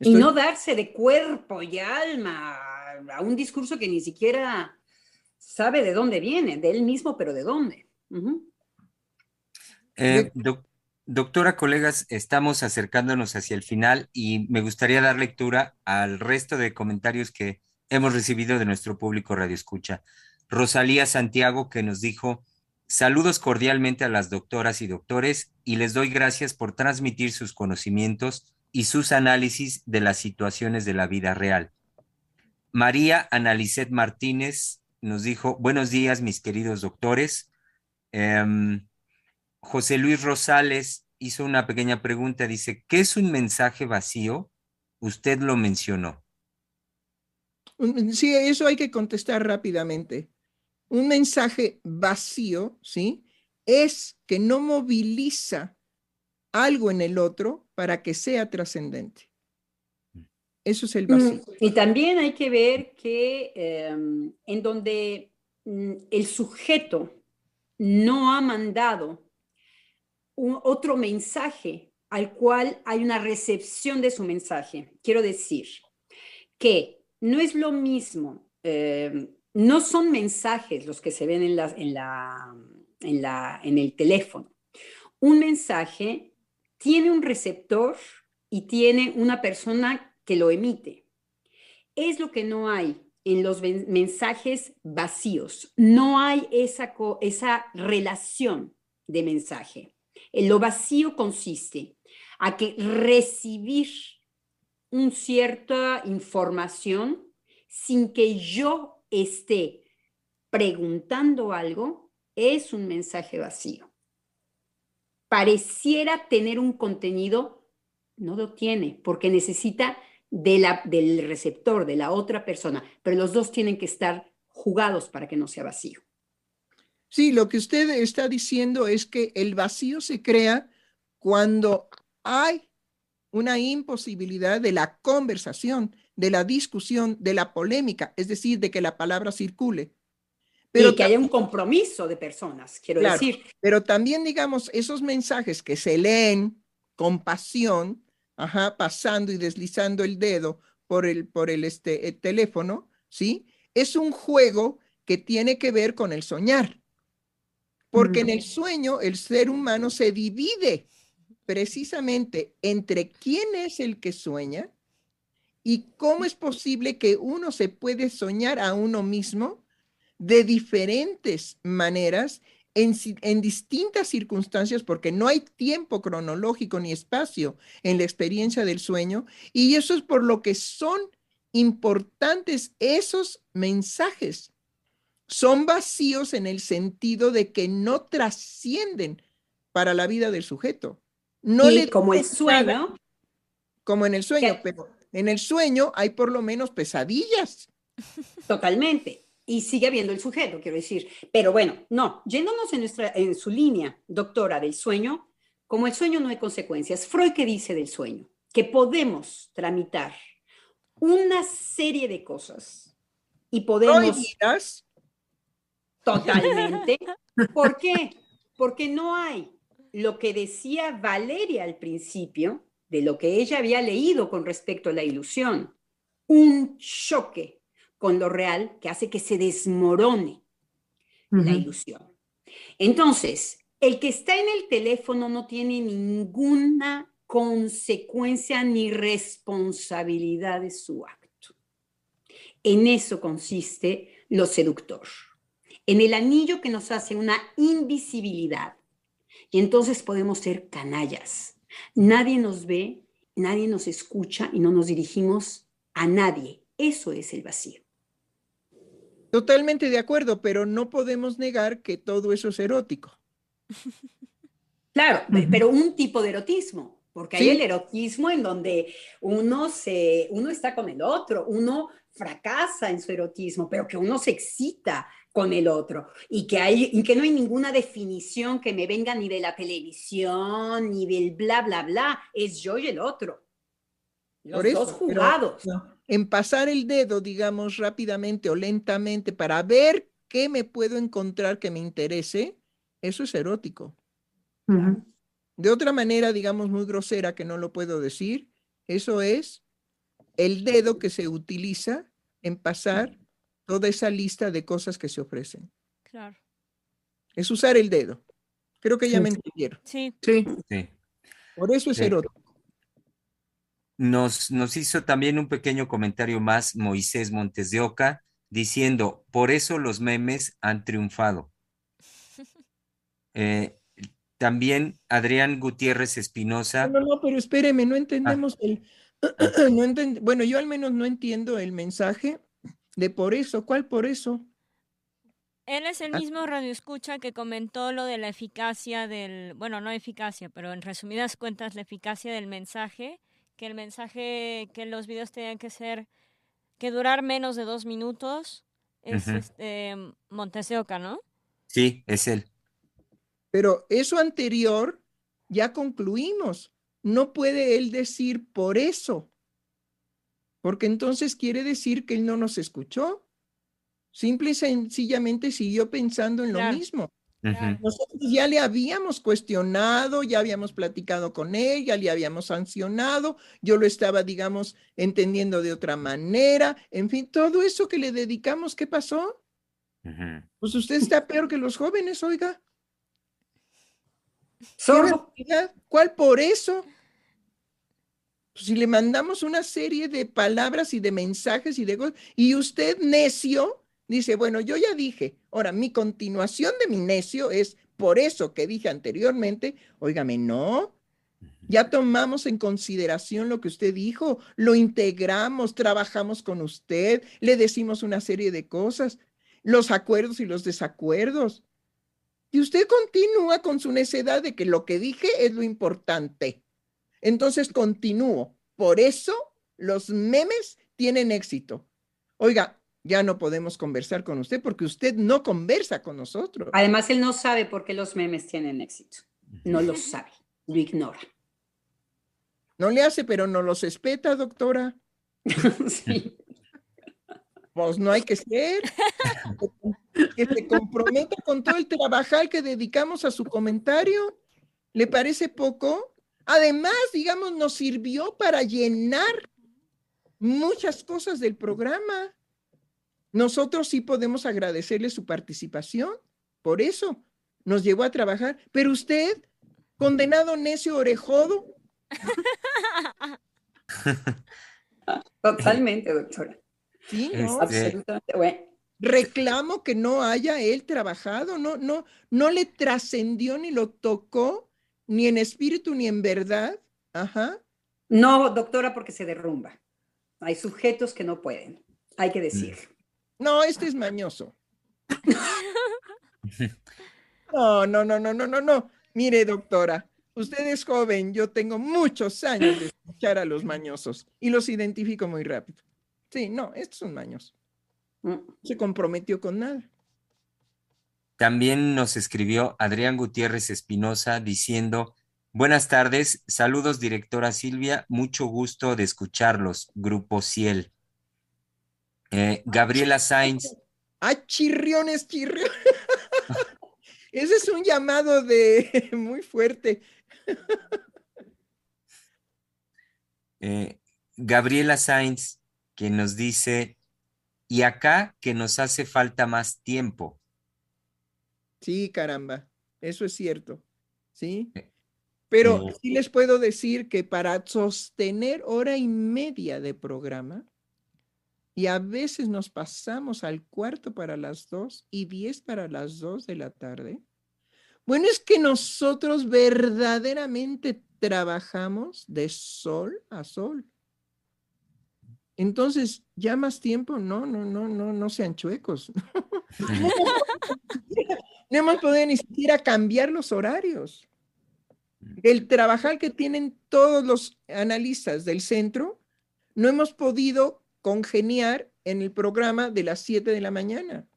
Y no darse de cuerpo y alma a un discurso que ni siquiera sabe de dónde viene, de él mismo, pero de dónde. Eh, doctora, colegas, estamos acercándonos hacia el final y me gustaría dar lectura al resto de comentarios que hemos recibido de nuestro público Radio Escucha. Rosalía Santiago que nos dijo, saludos cordialmente a las doctoras y doctores y les doy gracias por transmitir sus conocimientos y sus análisis de las situaciones de la vida real. María Analicet Martínez nos dijo, buenos días mis queridos doctores. Em, José Luis Rosales hizo una pequeña pregunta, dice, ¿qué es un mensaje vacío? Usted lo mencionó. Sí, eso hay que contestar rápidamente un mensaje vacío, ¿sí? Es que no moviliza algo en el otro para que sea trascendente. Eso es el vacío. Mm, y también hay que ver que em, en donde mm, el sujeto no ha mandado un, otro mensaje al cual hay una recepción de su mensaje. Quiero decir que no es lo mismo em, no son mensajes los que se ven en, en, la, en, la, en el teléfono. Un mensaje tiene un receptor y tiene una persona que lo emite. Es lo que no hay en los mensajes vacíos. No hay esa, esa relación de mensaje. En lo vacío consiste a que recibir una cierta información sin que yo esté preguntando algo es un mensaje vacío. Pareciera tener un contenido, no lo tiene, porque necesita de la, del receptor, de la otra persona, pero los dos tienen que estar jugados para que no sea vacío. Sí, lo que usted está diciendo es que el vacío se crea cuando hay una imposibilidad de la conversación, de la discusión, de la polémica, es decir, de que la palabra circule. Pero y que haya un compromiso de personas, quiero decir. Pero también, digamos, esos mensajes que se leen con pasión, ajá, pasando y deslizando el dedo por el, por el, este, el teléfono, ¿sí? Es un juego que tiene que ver con el soñar. Porque en el sueño el ser humano se divide precisamente entre quién es el que sueña ¿Y cómo es posible que uno se puede soñar a uno mismo de diferentes maneras en, en, distintas circunstancias, porque no hay tiempo cronológico ni espacio en la experiencia del sueño, y eso es por lo que son importantes esos mensajes. Son vacíos en el sentido de que no trascienden para la vida del sujeto. No le como el sueño. Como en el sueño, pero en el sueño hay por lo menos pesadillas. Totalmente. Y sigue habiendo el sujeto, quiero decir. Pero bueno, no, yéndonos en, nuestra, en su línea, doctora, del sueño, como el sueño no hay consecuencias, Freud que dice del sueño, que podemos tramitar una serie de cosas y podemos... Totalmente. ¿Por qué? Porque no hay lo que decía Valeria al principio, de lo que ella había leído con respecto a la ilusión, un choque con lo real que hace que se desmorone la ilusión. Entonces, el que está en el teléfono no tiene ninguna consecuencia ni responsabilidad de su acto. En eso consiste lo seductor, en el anillo que nos hace una invisibilidad. Y entonces podemos ser canallas, Nadie nos ve, nadie nos escucha y no nos dirigimos a nadie. Eso es el vacío. Totalmente de acuerdo, pero no podemos negar que todo eso es erótico. *laughs* Claro, pero un tipo de erotismo, porque hay el erotismo en donde uno, se, uno está con el otro, uno fracasa en su erotismo, pero que uno se excita con el otro y que, hay, y que no hay ninguna definición que me venga ni de la televisión ni del bla, bla, bla, es yo y el otro. Los dos jugados. En pasar el dedo, digamos, rápidamente o lentamente para ver qué me puedo encontrar que me interese, eso es erótico. De otra manera, digamos, muy grosera, que no lo puedo decir, eso es el dedo que se utiliza en pasar toda esa lista de cosas que se ofrecen. Claro. Es usar el dedo. Creo que ya me entendieron. Sí. Sí. Por eso es erótico. Nos, nos hizo también un pequeño comentario más Moisés Montes de Oca diciendo, por eso los memes han triunfado. *laughs* Eh, también Adrián Gutiérrez Espinosa. No, no, pero espéreme, no entendemos el... *clears throat* no bueno, yo al menos no entiendo el mensaje de por eso. ¿Cuál por eso? Él es el ah. mismo radio escucha que comentó lo de la eficacia del, bueno, no eficacia, pero en resumidas cuentas la eficacia del mensaje, que el mensaje, que los videos tenían que ser, que durar menos de dos minutos, es este Monteseoca, ¿no? Sí, es él. Pero eso anterior ya concluimos. No puede él decir por eso, porque entonces quiere decir que él no nos escuchó. Simple y sencillamente siguió pensando en lo mismo. Nosotros ya le habíamos cuestionado, ya habíamos platicado con él, ya le habíamos sancionado, yo lo estaba, digamos, entendiendo de otra manera, en fin, todo eso que le dedicamos, ¿qué pasó? Pues usted está peor que los jóvenes, oiga. ¿Cuál por eso? Pues si le mandamos una serie de palabras y de mensajes y de cosas, y usted necio dice, bueno, yo ya dije, ahora mi continuación de mi necio es por eso que dije anteriormente, óigame, no, ya tomamos en consideración lo que usted dijo, lo integramos, trabajamos con usted, le decimos una serie de cosas, los acuerdos y los desacuerdos. Y usted continúa con su necedad de que lo que dije es lo importante. Entonces continúo. Por eso los memes tienen éxito. Oiga, ya no podemos conversar con usted porque usted no conversa con nosotros. Además, él no sabe por qué los memes tienen éxito. No lo sabe, lo ignora. No le hace, pero no los espeta, doctora. *laughs* sí. Pues no hay que ser. Que se comprometa con todo el trabajar que dedicamos a su comentario. ¿Le parece poco? Además, digamos, nos sirvió para llenar muchas cosas del programa. Nosotros sí podemos agradecerle su participación. Por eso nos llevó a trabajar. Pero usted, condenado necio orejodo. *laughs* Totalmente, doctora. Sí, no, este, absolutamente. Reclamo que no haya él trabajado, no, no, no le trascendió ni lo tocó, ni en espíritu ni en verdad. Ajá. No, doctora, porque se derrumba. Hay sujetos que no pueden, hay que decir. No, este es mañoso. *laughs* No, no, no, no, no, no, no. Mire, doctora, usted es joven, yo tengo muchos años de escuchar a los mañosos y los identifico muy rápido. Sí, no, estos son maños. Mm. Se comprometió con nada. También nos escribió Adrián Gutiérrez Espinosa diciendo, buenas tardes, saludos directora Silvia, mucho gusto de escucharlos, Grupo Ciel. Eh, Gabriela Sainz. Ah, chirriones, chirriones. *laughs* Ese es un llamado de *laughs* muy fuerte. Eh, Gabriela Sainz que nos dice, y acá que nos hace falta más tiempo. Sí, caramba, eso es cierto, ¿sí? Eh, Pero sí les puedo decir que para sostener hora y media de programa, y a veces nos pasamos al cuarto para las dos y diez para las dos de la tarde, bueno, es que nosotros verdaderamente trabajamos de sol a sol. Entonces, ya más tiempo, no, no, no, no, no sean chuecos. *laughs* no hemos podido ni siquiera cambiar los horarios. El trabajar que tienen todos los analistas del centro, no hemos podido congeniar en el programa de las 7 de la mañana.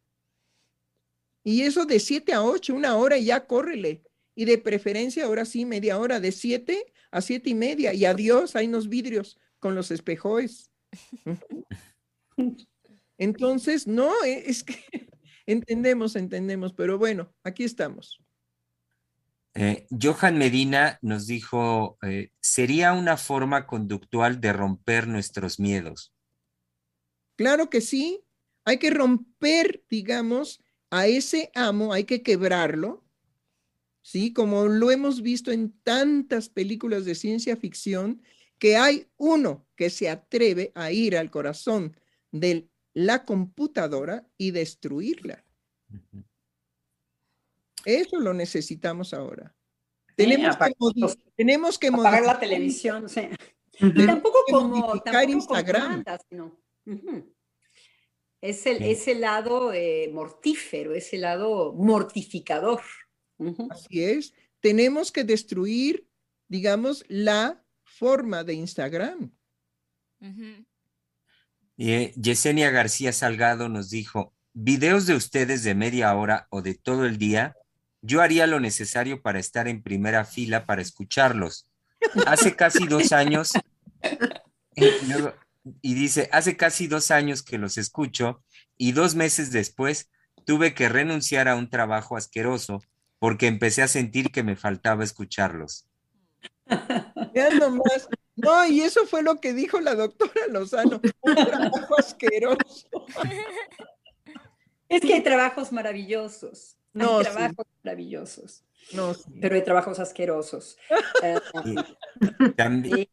Y eso de 7 a 8, una hora y ya córrele. Y de preferencia, ahora sí, media hora, de 7 a 7 y media. Y adiós, hay unos vidrios con los espejoes. *laughs* Entonces, no, e, es que *laughs* entendemos, entendemos, pero bueno, aquí estamos. Eh, Johan Medina nos dijo, eh, sería una forma conductual de romper nuestros miedos. Claro que sí, hay que romper, digamos, a ese amo, hay que quebrarlo, ¿sí? Como lo hemos visto en tantas películas de ciencia ficción, que hay uno que se atreve a ir al corazón de la computadora y destruirla. Eso lo necesitamos ahora. Tenemos, que, tenemos que apagar la televisión, sí. Y tampoco como, tampoco Instagram. Es, el, ese lado eh, mortífero, ese lado mortificador. Así es. Tenemos que destruir, digamos, la forma de Instagram. Eh, Yesenia García Salgado nos dijo, videos de ustedes de media hora o de todo el día yo haría lo necesario para estar en primera fila para escucharlos. Hace casi dos años, *laughs* y, dice, hace casi dos años que los escucho y dos meses después tuve que renunciar a un trabajo asqueroso porque empecé a sentir que me faltaba escucharlos. *laughs* Ya nomás. No, y eso fue lo que dijo la doctora Lozano, un trabajo asqueroso. Es que hay trabajos maravillosos. No, hay trabajos maravillosos. No, Pero hay trabajos asquerosos. Eh, también.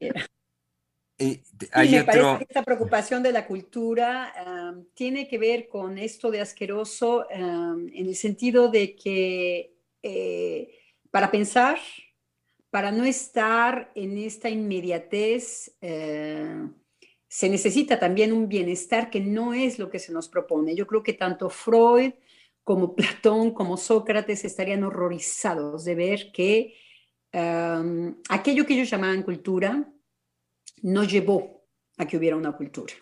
Hay me parece que esta preocupación de la cultura tiene que ver con esto de asqueroso en el sentido de que eh, para pensar, para no estar en esta inmediatez, eh, se necesita también un bienestar que no es lo que se nos propone. Yo creo que tanto Freud como Platón, como Sócrates, estarían horrorizados de ver que um, aquello que ellos llamaban cultura no llevó a que hubiera una cultura.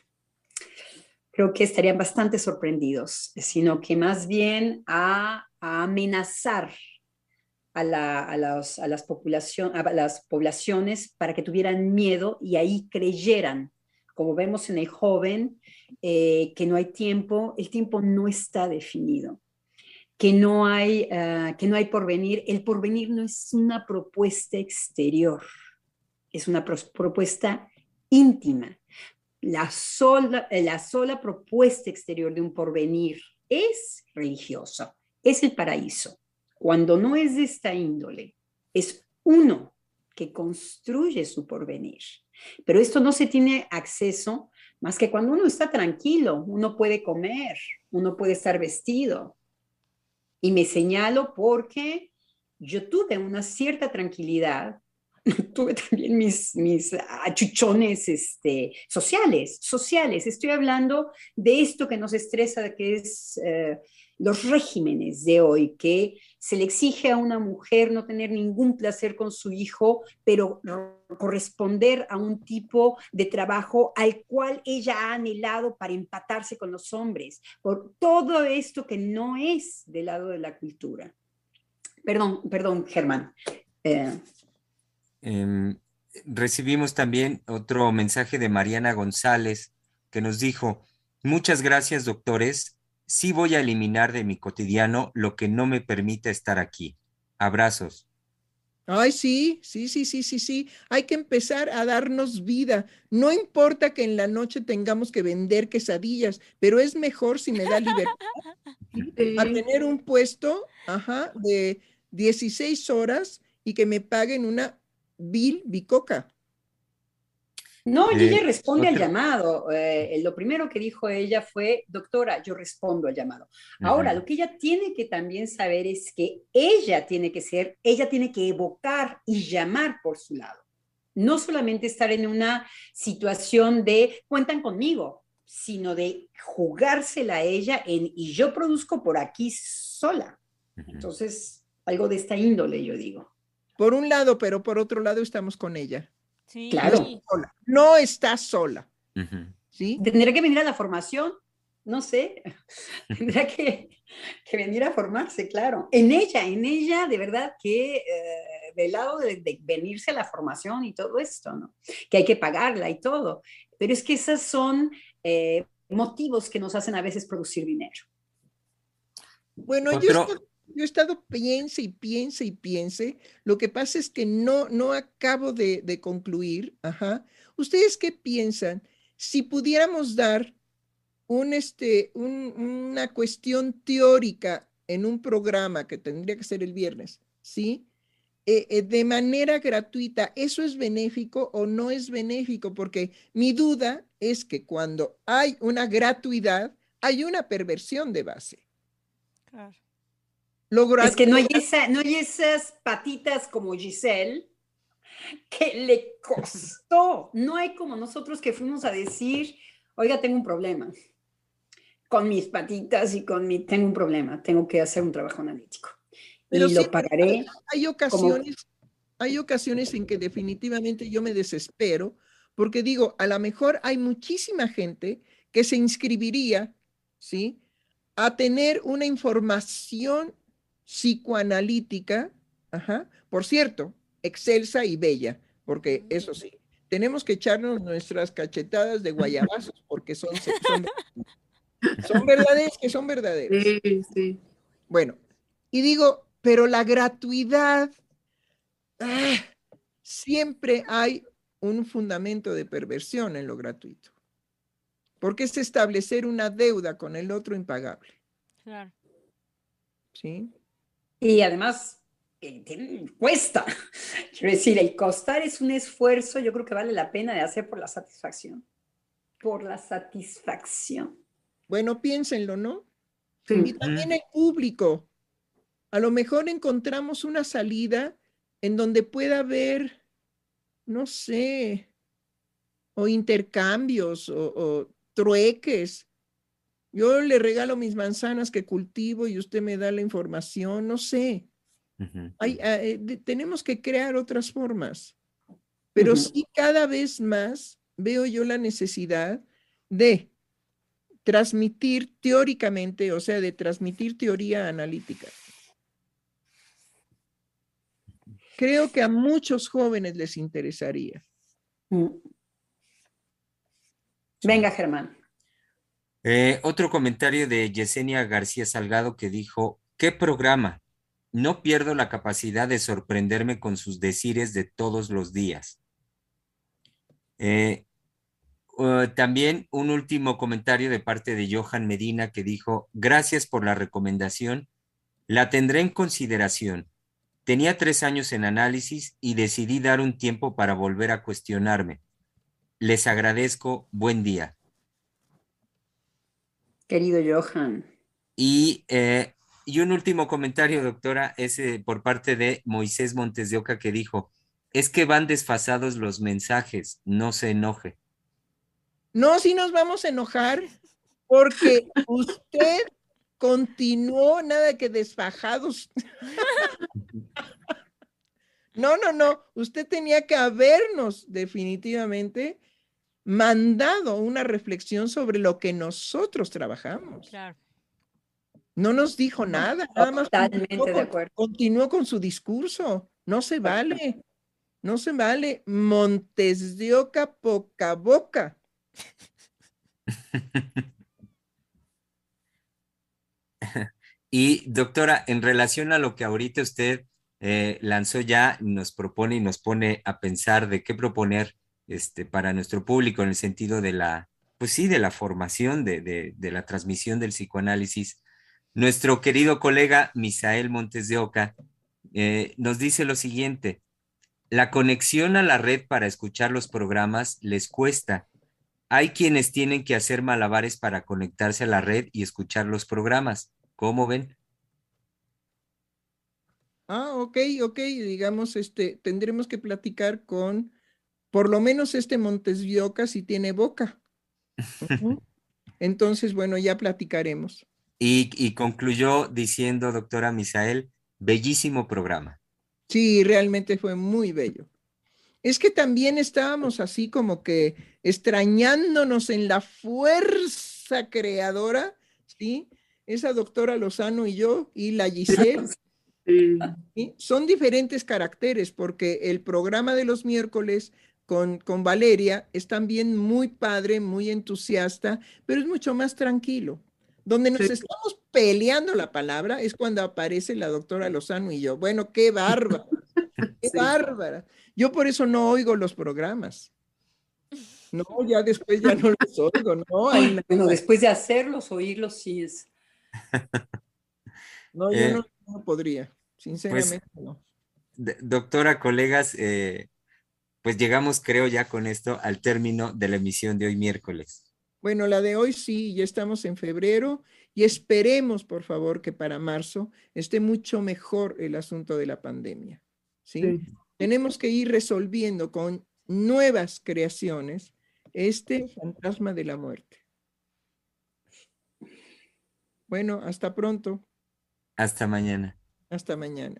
Creo que estarían bastante sorprendidos, sino que más bien a, amenazar a, las, poblaciones para que tuvieran miedo y ahí creyeran, como vemos en el joven, eh, que no hay tiempo, el tiempo no está definido que no hay, uh, que no hay porvenir. El porvenir no es una propuesta exterior, es una pro propuesta íntima. La sola, la sola propuesta exterior de un porvenir es religiosa, es el paraíso. Cuando no es de esta índole, es uno que construye su porvenir. Pero esto no se tiene acceso más que cuando uno está tranquilo, uno puede comer, uno puede estar vestido, y me señalo porque yo tuve una cierta tranquilidad, *laughs* tuve también mis, mis achuchones este, sociales, sociales. Estoy hablando de esto que nos estresa, que es eh, los regímenes de hoy, que se le exige a una mujer no tener ningún placer con su hijo, pero corresponder a un tipo de trabajo al cual ella ha anhelado para empatarse con los hombres, por todo esto que no es del lado de la cultura. Perdón, perdón, Germán. Eh, em, recibimos también otro mensaje de Mariana González que nos dijo, muchas gracias doctores, sí voy a eliminar de mi cotidiano lo que no me permite estar aquí. Abrazos. Ay, sí, sí, sí, sí, sí, sí. Hay que empezar a darnos vida. No importa que en la noche tengamos que vender quesadillas, pero es mejor si me da libertad *laughs* a tener un puesto ajá, de 16 horas y que me paguen una bill bicoca. No, ella responde al llamado. Eh, lo primero que dijo ella fue, doctora, yo respondo al llamado. Ahora, lo que ella tiene que también saber es que ella tiene que ser, ella tiene que evocar y llamar por su lado. No solamente estar en una situación de cuentan conmigo, sino de jugársela a ella en y yo produzco por aquí sola. Entonces, algo de esta índole, yo digo. Por un lado, pero por otro lado estamos con ella. Sí. Claro. Sola. No está sola. ¿sí? Tendría que venir a la formación, no sé, *laughs* tendría que, que venir a formarse, claro. En ella, en ella, de verdad que eh, del lado de, de venirse a la formación y todo esto, ¿no? Que hay que pagarla y todo. Pero es que esos son eh, motivos que nos hacen a veces producir dinero. Bueno, yo, estado, yo he estado piense y piense y piense. Lo que pasa es que no, no acabo de, de concluir. Ajá. ¿Ustedes qué piensan? Si pudiéramos dar un, este, un- una cuestión teórica en un programa que tendría que ser el viernes, ¿sí? Eh, eh, de manera gratuita, ¿eso es benéfico o no es benéfico? Porque mi duda es que cuando hay una gratuidad, hay una perversión de base. Claro. Lo Es que no hay, esa, no hay esas patitas como Giselle que le costó. No hay como nosotros que fuimos a decir, oiga, tengo un problema con mis patitas y con mi, tengo un problema, tengo que hacer un trabajo analítico. Pero y sí, lo pagaré. Hay ocasiones, hay ocasiones en que definitivamente yo me desespero porque digo, a lo mejor hay muchísima gente que se inscribiría, ¿sí? A tener una información psicoanalítica, ajá, por cierto, excelsa y bella, porque eso sí, tenemos que echarnos nuestras cachetadas de guayabazos porque son, son, son verdaderas, que son verdaderas. Sí, sí. Bueno, y digo, pero la gratuidad, ah, siempre hay un fundamento de perversión en lo gratuito. Porque es establecer una deuda con el otro impagable. Claro. ¿Sí? Y además, eh, cuesta. *laughs* Quiero decir, el costar es un esfuerzo, yo creo que vale la pena de hacer por la satisfacción. Por la satisfacción. Bueno, piénsenlo, ¿no? sí. Y también el público. A lo mejor encontramos una salida en donde pueda haber, no sé, o intercambios o, o trueques. Yo le regalo mis manzanas que cultivo y usted me da la información, no sé. Hay, ah, eh, de- tenemos que crear otras formas. Pero sí cada vez más veo yo la necesidad de transmitir teóricamente, o sea, de transmitir teoría analítica. Creo que a muchos jóvenes les interesaría. Mm. Venga, Germán. Eh, otro comentario de Yesenia García Salgado que dijo, ¿qué programa? No pierdo la capacidad de sorprenderme con sus decires de todos los días. Eh, uh, también un último comentario de parte de Johan Medina que dijo, gracias por la recomendación, la tendré en consideración. Tenía tres años en análisis y decidí dar un tiempo para volver a cuestionarme. Les agradezco, buen día. Querido Johan. Y, eh, y un último comentario, doctora, es eh, por parte de Moisés Montes de Oca que dijo, es que van desfasados los mensajes, no se enoje. No, si nos vamos a enojar porque *laughs* usted continuó nada que desfajados. *laughs* No, no, no. Usted tenía que habernos definitivamente mandado una reflexión sobre lo que nosotros trabajamos. Claro. No nos dijo nada, nada más Totalmente continuó de con- acuerdo. continuó con su discurso. No se vale. No se vale. Montes de Oca, poca boca. *laughs* Y doctora, en relación a lo que ahorita usted eh, lanzó ya, nos propone y nos pone a pensar de qué proponer este, para nuestro público en el sentido de la, pues sí, de la formación, de, de, la transmisión del psicoanálisis. Nuestro querido colega Misael Montes de Oca eh, nos dice lo siguiente, la conexión a la red para escuchar los programas les cuesta. Hay quienes tienen que hacer malabares para conectarse a la red y escuchar los programas. ¿Cómo ven? Ah, ok, ok, digamos, este, tendremos que platicar con, por lo menos este Montes de Oca si tiene boca. Entonces, bueno, ya platicaremos. Y, y concluyó diciendo, doctora Misael, bellísimo programa. Sí, realmente fue muy bello. Es que también estábamos así como que extrañándonos en la fuerza creadora, ¿sí? Esa doctora Lozano y yo y la Giselle. *laughs* Son diferentes caracteres porque el programa de los miércoles con, con Valeria es también muy padre, muy entusiasta, pero es mucho más tranquilo. Donde nos estamos peleando la palabra es cuando aparece la doctora Lozano y yo. Bueno, qué bárbara, *laughs* qué bárbara. Yo por eso no oigo los programas. No, ya después ya no los oigo, no. *laughs* bueno, después de hacerlos, oírlos sí es. No, yo eh, no, podría, sinceramente pues, no. Doctora, colegas, eh, pues llegamos, creo, ya con esto al término de la emisión de hoy miércoles. Bueno, la de hoy sí, ya estamos en febrero y esperemos, por favor, que para marzo esté mucho mejor el asunto de la pandemia. ¿sí? Tenemos que ir resolviendo con nuevas creaciones este fantasma de la muerte. Bueno, hasta pronto. Hasta mañana. Hasta mañana.